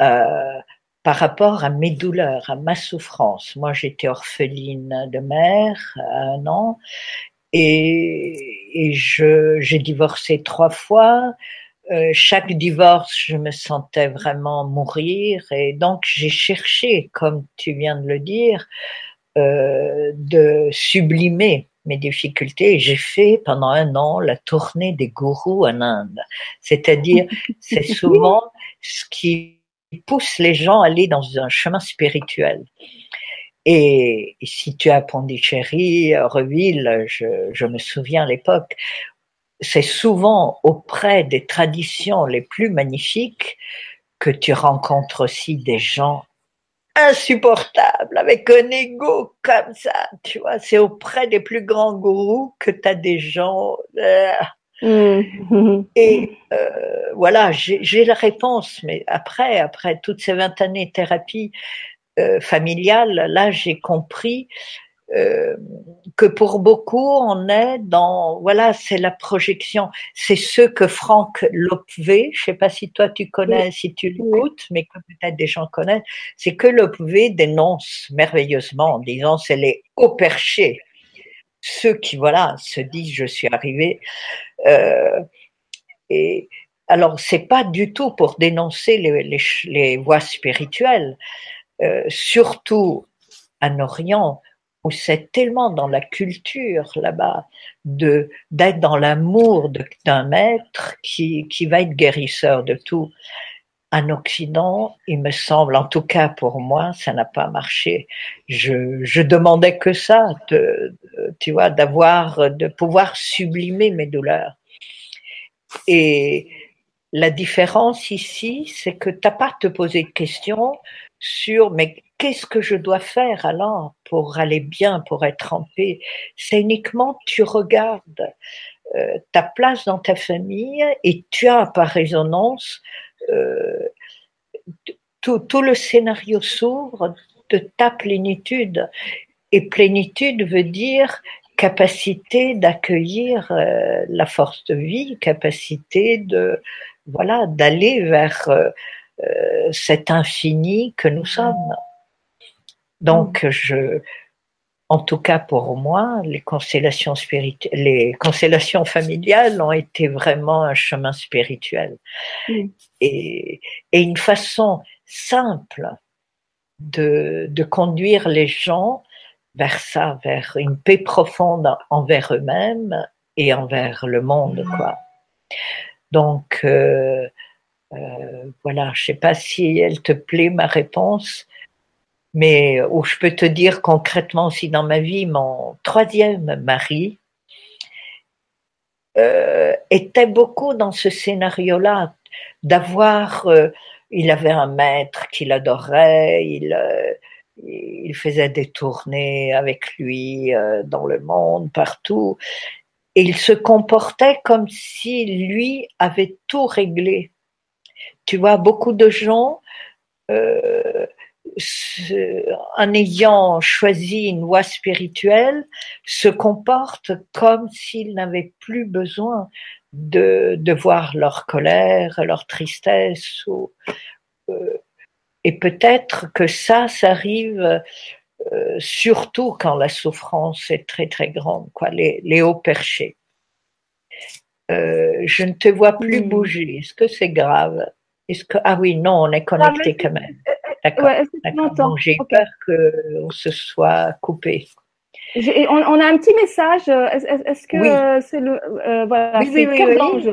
euh, par rapport à mes douleurs, à ma souffrance. Moi, j'étais orpheline de mère à un an et, et je, j'ai divorcé trois fois. Euh, chaque divorce, je me sentais vraiment mourir et donc j'ai cherché, comme tu viens de le dire, euh, de sublimer mes difficultés. J'ai fait pendant un an la tournée des gourous en Inde. C'est-à-dire, c'est souvent ce qui pousse les gens à aller dans un chemin spirituel. Et, si tu as Pondichéry, Reville, je, je me souviens à l'époque, c'est souvent auprès des traditions les plus magnifiques que tu rencontres aussi des gens insupportables, avec un ego comme ça, tu vois. C'est auprès des plus grands gourous que tu as des gens... Euh, mmh. Et euh, voilà, j'ai la réponse, mais après, après toutes ces 20 années de thérapie, euh, familiale, là j'ai compris euh, que pour beaucoup on est dans voilà c'est la projection. C'est ce que Franck Lopvé je sais pas si toi tu connais si tu l'écoutes mais que peut-être des gens connaissent c'est que Lopvé dénonce merveilleusement en disant c'est les hauts perchés ceux qui voilà se disent je suis arrivé euh, et alors c'est pas du tout pour dénoncer les, voies spirituelles euh, surtout en Orient, où c'est tellement dans la culture là-bas de d'être dans l'amour d'un maître qui, qui va être guérisseur de tout. En Occident, il me semble, en tout cas pour moi, ça n'a pas marché. Je, demandais que ça, tu vois, d'avoir, de pouvoir sublimer mes douleurs. Et la différence ici, c'est que t'as pas te poser de questions sur mais qu'est-ce que je dois faire alors pour aller bien, pour être en paix? C'est uniquement tu regardes euh, ta place dans ta famille et tu as par résonance tout, tout le scénario s'ouvre de ta plénitude. Et plénitude veut dire capacité d'accueillir euh, la force de vie, capacité de voilà d'aller vers euh, euh, cet infini que nous sommes. Donc je en tout cas pour moi, les constellations spirituelles, les constellations familiales ont été vraiment un chemin spirituel. Et, et, une façon simple de, de conduire les gens vers ça, vers une paix profonde envers eux-mêmes et envers le monde, quoi. Donc, euh, euh, voilà, je sais pas si elle te plaît ma réponse, mais où je peux te dire concrètement si dans ma vie, mon troisième mari euh, était beaucoup dans ce scénario-là, d'avoir, euh, il avait un maître qu'il adorait, il euh, il faisait des tournées avec lui euh, dans le monde, partout. Et il se comportait comme si lui avait tout réglé. Tu vois, beaucoup de gens, euh, en ayant choisi une voie spirituelle, se comportent comme s'ils n'avaient plus besoin de, de voir leur colère, leur tristesse ou, euh, et peut-être que ça, ça arrive euh, surtout quand la souffrance est très très grande, quoi, les, les hauts perchés. Euh, je ne te vois plus hmm. bouger. Est-ce que c'est grave? Est-ce que ah oui non, on est connecté quand même. D'accord. Ouais, J'ai peur qu'on se soit coupé. On, on, a un petit message. Est-ce que c'est le euh, voilà, oui, c'est oui,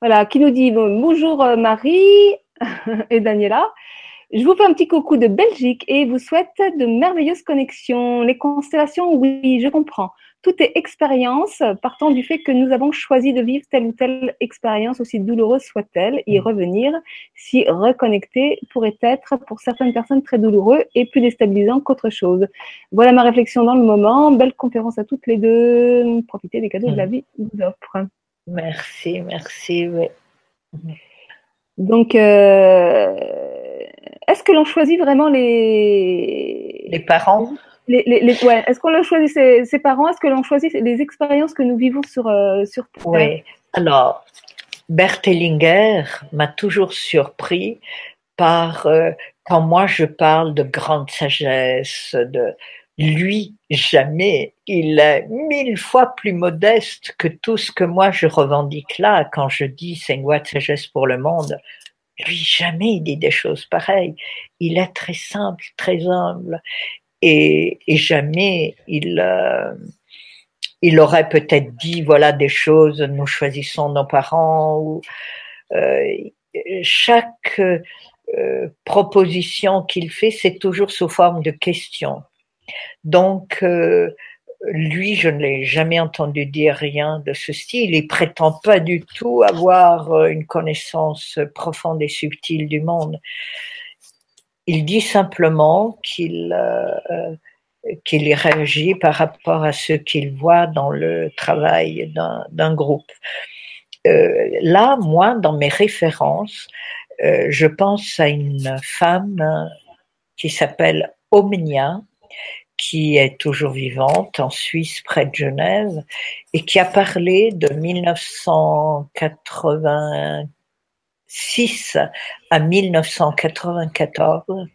voilà, qui nous dit bonjour Marie et Daniela. Je vous fais un petit coucou de Belgique et vous souhaite de merveilleuses connexions. Les constellations, oui, je comprends. Tout est expérience, partant du fait que nous avons choisi de vivre telle ou telle expérience, aussi douloureuse soit-elle, y mm. revenir, s'y reconnecter pourrait être pour certaines personnes très douloureux et plus déstabilisant qu'autre chose. Voilà ma réflexion dans le moment. Belle conférence à toutes les deux. Profitez des cadeaux de la mm. vie vous offre. Merci, merci. Oui. Donc, euh, est-ce que l'on choisit vraiment les les parents? Les. Est-ce qu'on choisit ses, parents? Est-ce que l'on choisit les expériences que nous vivons sur euh, sur Oui. Alors, Bert Hellinger m'a toujours surpris par euh, quand moi je parle de grande sagesse, de lui jamais. Il est mille fois plus modeste que tout ce que moi je revendique là quand je dis c'est une voie de sagesse pour le monde. Lui, jamais il dit des choses pareilles. Il est très simple, très humble, et, et jamais il euh, il aurait peut-être dit voilà des choses. Nous choisissons nos parents ou euh, chaque euh, proposition qu'il fait, c'est toujours sous forme de question. Donc euh, lui, je ne l'ai jamais entendu dire rien de ce style. Il prétend pas du tout avoir euh, une connaissance profonde et subtile du monde. Il dit simplement qu'il euh, qu'il réagit par rapport à ce qu'il voit dans le travail d'un groupe. Euh, là, moi, dans mes références, euh, je pense à une femme qui s'appelle Omnia, qui est toujours vivante en Suisse près de Genève et qui a parlé de 1986 à 1994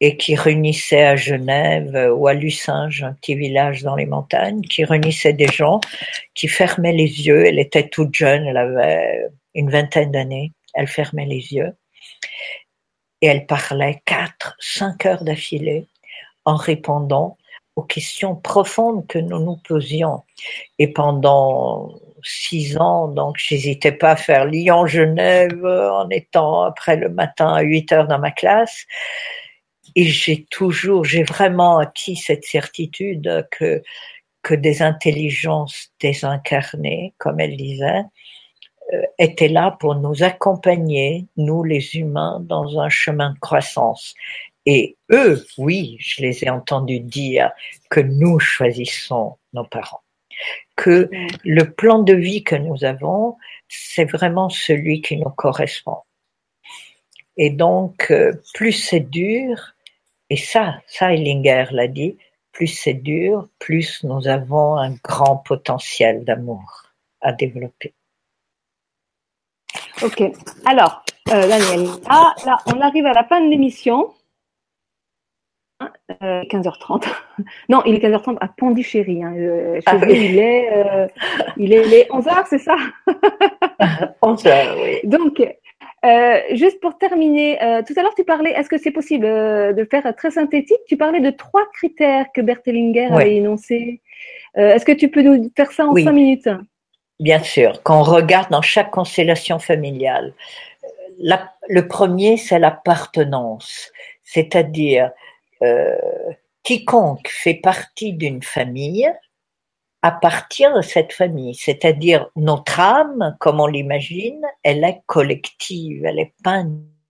et qui réunissait à Genève ou à Lucinge, un petit village dans les montagnes, qui réunissait des gens qui fermaient les yeux. Elle était toute jeune, elle avait une vingtaine d'années. Elle fermait les yeux et elle parlait quatre, cinq heures d'affilée en répondant aux questions profondes que nous nous posions. Et pendant six ans, donc j'hésitais pas à faire Lyon-Genève en étant après le matin à 8 heures dans ma classe. Et j'ai toujours, j'ai vraiment acquis cette certitude que, que des intelligences désincarnées, comme elle disait, euh, étaient là pour nous accompagner, nous les humains, dans un chemin de croissance. Et eux, oui, je les ai entendus dire que nous choisissons nos parents, que le plan de vie que nous avons, c'est vraiment celui qui nous correspond. Et donc, euh, plus c'est dur, et ça, ça Ellinger l'a dit, plus c'est dur, plus nous avons un grand potentiel d'amour à développer. Ok. Alors, euh, Daniel, ah, là, on arrive à la fin de l'émission. 15h30. Euh, non, il est 15h30 à Pondichéry. Hein. Euh, ah il, est, euh, il, est, il est 11h, c'est ça? 11h, oui. Donc, juste pour terminer, tout à l'heure tu parlais, est-ce que c'est possible de faire très synthétique? Tu parlais de trois critères que Bertelinger avait énoncés. est-ce que tu peux nous faire ça en cinq minutes? Bien sûr, quand on regarde dans chaque constellation familiale, le premier, c'est l'appartenance, c'est-à-dire euh, quiconque fait partie d'une famille appartient à cette famille, c'est-à-dire notre âme, comme on l'imagine, elle est collective, elle n'est pas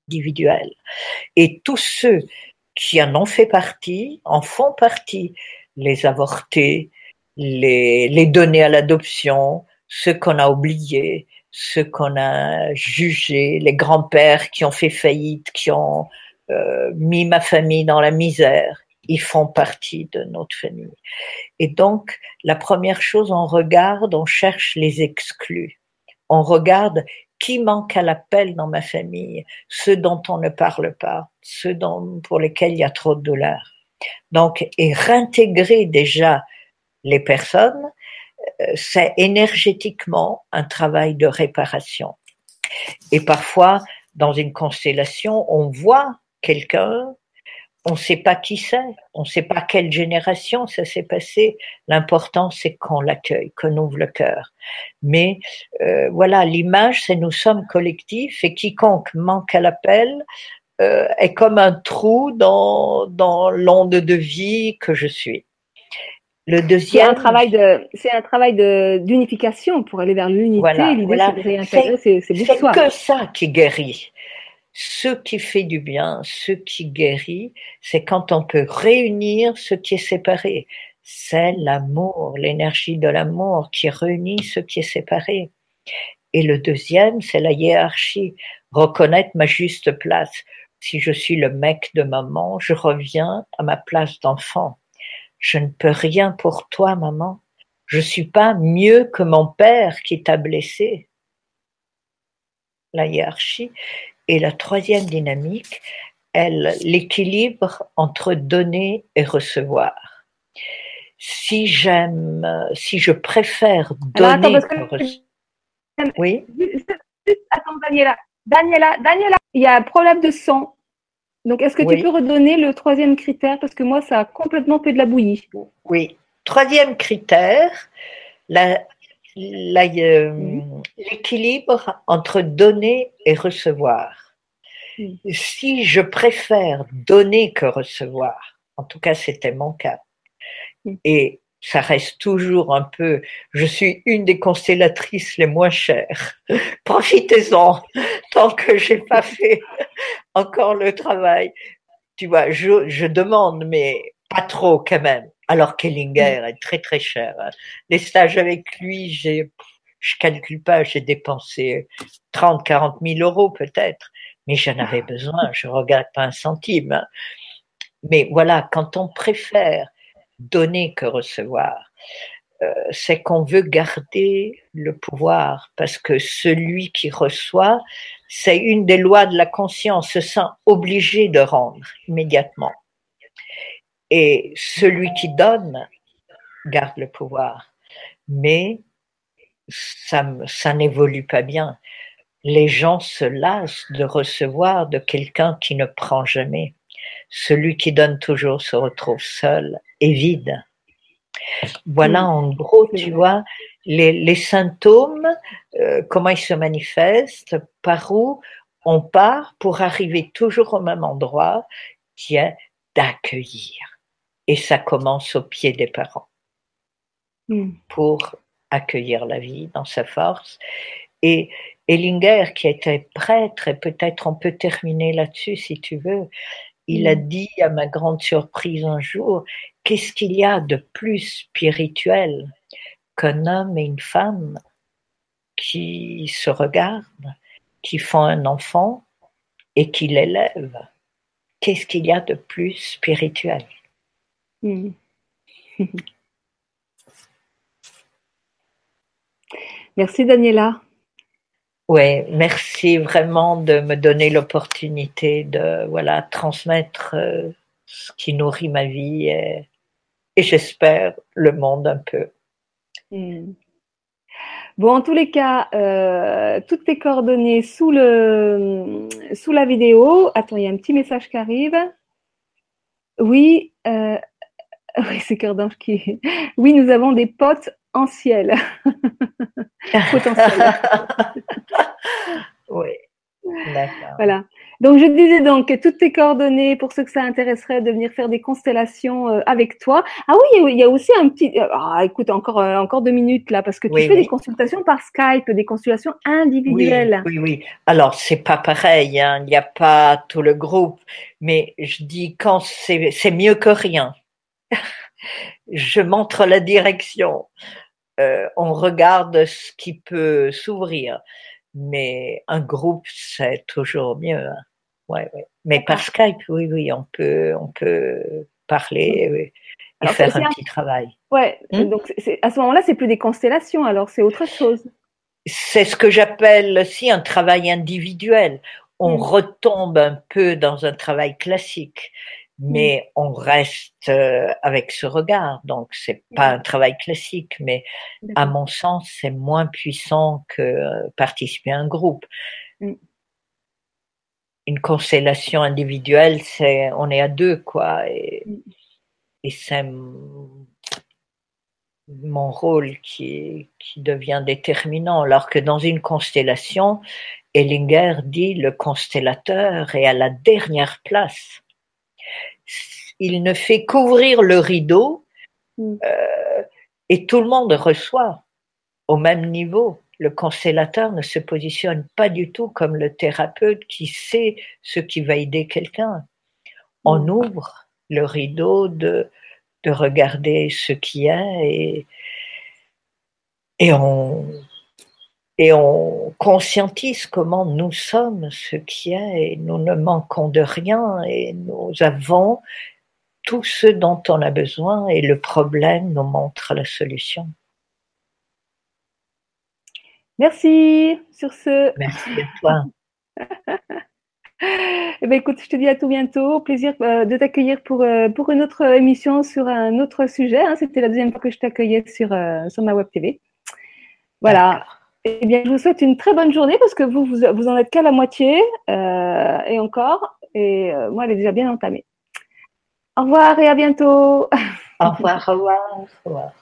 individuelle. Et tous ceux qui en ont fait partie en font partie, les avortés, les, les donner à l'adoption, ceux qu'on a oubliés, ceux qu'on a jugés, les grands-pères qui ont fait faillite, qui ont euh, mis ma famille dans la misère. Ils font partie de notre famille. Et donc, la première chose, on regarde, on cherche les exclus. On regarde qui manque à l'appel dans ma famille, ceux dont on ne parle pas, ceux dont, pour lesquels il y a trop de douleur. Donc, et réintégrer déjà les personnes, euh, c'est énergétiquement un travail de réparation. Et parfois, dans une constellation, on voit quelqu'un, on ne sait pas qui c'est, on ne sait pas quelle génération ça s'est passé. L'important, c'est qu'on l'accueille, qu'on ouvre le cœur. Mais euh, voilà, l'image, c'est nous sommes collectifs et quiconque manque à l'appel euh, est comme un trou dans, dans l'onde de vie que je suis. Le deuxième, c'est un travail de, c'est un travail de d'unification pour aller vers l'unité. Voilà, voilà. c'est, c'est, que ça qui guérit. Ce qui fait du bien, ce qui guérit, c'est quand on peut réunir ce qui est séparé. C'est l'amour, l'énergie de l'amour qui réunit ce qui est séparé. Et le deuxième, c'est la hiérarchie, reconnaître ma juste place. Si je suis le mec de maman, je reviens à ma place d'enfant. Je ne peux rien pour toi, maman. Je suis pas mieux que mon père qui t'a blessé. La hiérarchie. Et la troisième dynamique, elle, l'équilibre entre donner et recevoir. Si j'aime, si je préfère donner Oui. attends, Daniela. Daniela, Daniela, il y a un problème de son. Donc, est-ce que tu peux redonner le troisième critère? Parce que moi, ça a complètement fait de la bouillie. Oui. Troisième critère, la, l'équilibre entre donner et recevoir. Si je préfère donner que recevoir, en tout cas c'était mon cas, et ça reste toujours un peu, je suis une des constellatrices les moins chères. Profitez-en tant que j'ai pas fait encore le travail. Tu vois, je, je demande, mais pas trop quand même alors qu'Ellinger est très très cher. Les stages avec lui, j'ai, je calcule pas, j'ai dépensé 30, 40 000 euros peut-être, mais j'en avais besoin, je regarde pas un centime. Hein. Mais voilà, quand on préfère donner que recevoir, euh, c'est qu'on veut garder le pouvoir parce que celui qui reçoit, c'est une des lois de la conscience, se sent obligé de rendre immédiatement. Et celui qui donne garde le pouvoir. Mais ça, ça n'évolue pas bien. Les gens se lassent de recevoir de quelqu'un qui ne prend jamais. Celui qui donne toujours se retrouve seul et vide. Voilà en gros, tu vois, les, les symptômes, euh, comment ils se manifestent, par où on part pour arriver toujours au même endroit, qui est d'accueillir et ça commence au pied des parents hmm. pour accueillir la vie dans sa force. Et Ellinger, qui était prêtre, et peut-être on peut terminer là-dessus si tu veux, il a hmm. dit à ma grande surprise un jour, qu'est-ce qu'il y a de plus spirituel qu'un homme et une femme qui se regardent, qui font un enfant et qui l'élève. Qu'est-ce qu'il y a de plus spirituel? Hmm. Merci Daniela. Oui, merci vraiment de me donner l'opportunité de voilà transmettre euh, ce qui nourrit ma vie et, j'espère le monde un peu. Hmm. Bon, en tous les cas, euh, toutes tes coordonnées sous, le, sous la vidéo. Attends, il y a un petit message qui arrive. Oui, euh, oui c'est Cœur d'Ange qui. Oui, nous avons des potes en ciel. Potentiel. oui, d'accord. Voilà. Donc, je disais donc toutes tes coordonnées pour ceux que ça intéresserait de venir faire des constellations euh, avec toi. Ah oui, il y a aussi un petit. Euh, ah, écoute, encore euh, encore deux minutes là, parce que tu fais des consultations par Skype, des constellations individuelles. Oui, oui. Alors c'est pas pareil. Hein. Il n'y a pas tout le groupe, mais je dis quand c'est mieux que rien. Je montre la direction. on regarde ce qui peut s'ouvrir mais un groupe, c'est toujours mieux. Hein. Ouais, ouais. Mais par Skype, oui, oui, on peut, on peut parler et faire un, petit travail. Ouais, hmm? donc à ce moment-là, c'est plus des constellations, alors c'est autre chose. C'est ce que j'appelle aussi un travail individuel. On hmm. retombe un peu dans un travail classique, mais hmm. on reste euh, avec ce regard. Donc c'est pas un travail classique, mais à mon sens, c'est moins puissant que euh, participer à un groupe une constellation individuelle, c'est on est à deux quoi, et, et c'est mon rôle qui, qui devient déterminant. Alors que dans une constellation, Ellinger dit le constellateur est à la dernière place. Il ne fait qu'ouvrir le rideau mm. euh, et tout le monde reçoit au même niveau le constellateur ne se positionne pas du tout comme le thérapeute qui sait ce qui va aider quelqu'un. On mm. ouvre le rideau de, de regarder ce qui est et, et on, et on conscientise comment nous sommes ce qui est et nous ne manquons de rien et nous avons tout ce dont on a besoin et le problème nous montre la solution. Merci sur ce. Merci à toi. eh ben, écoute, je te dis à tout bientôt. Plaisir euh, de t'accueillir pour, euh, pour une autre émission sur un autre sujet. Hein. C'était la deuxième fois que je t'accueillais sur, euh, sur ma web TV. Voilà. Eh bien, je vous souhaite une très bonne journée parce que vous, vous, vous en êtes qu'à la moitié et encore. Et moi, elle est déjà bien entamée. Au revoir et à bientôt. Au revoir. Au revoir. Au revoir.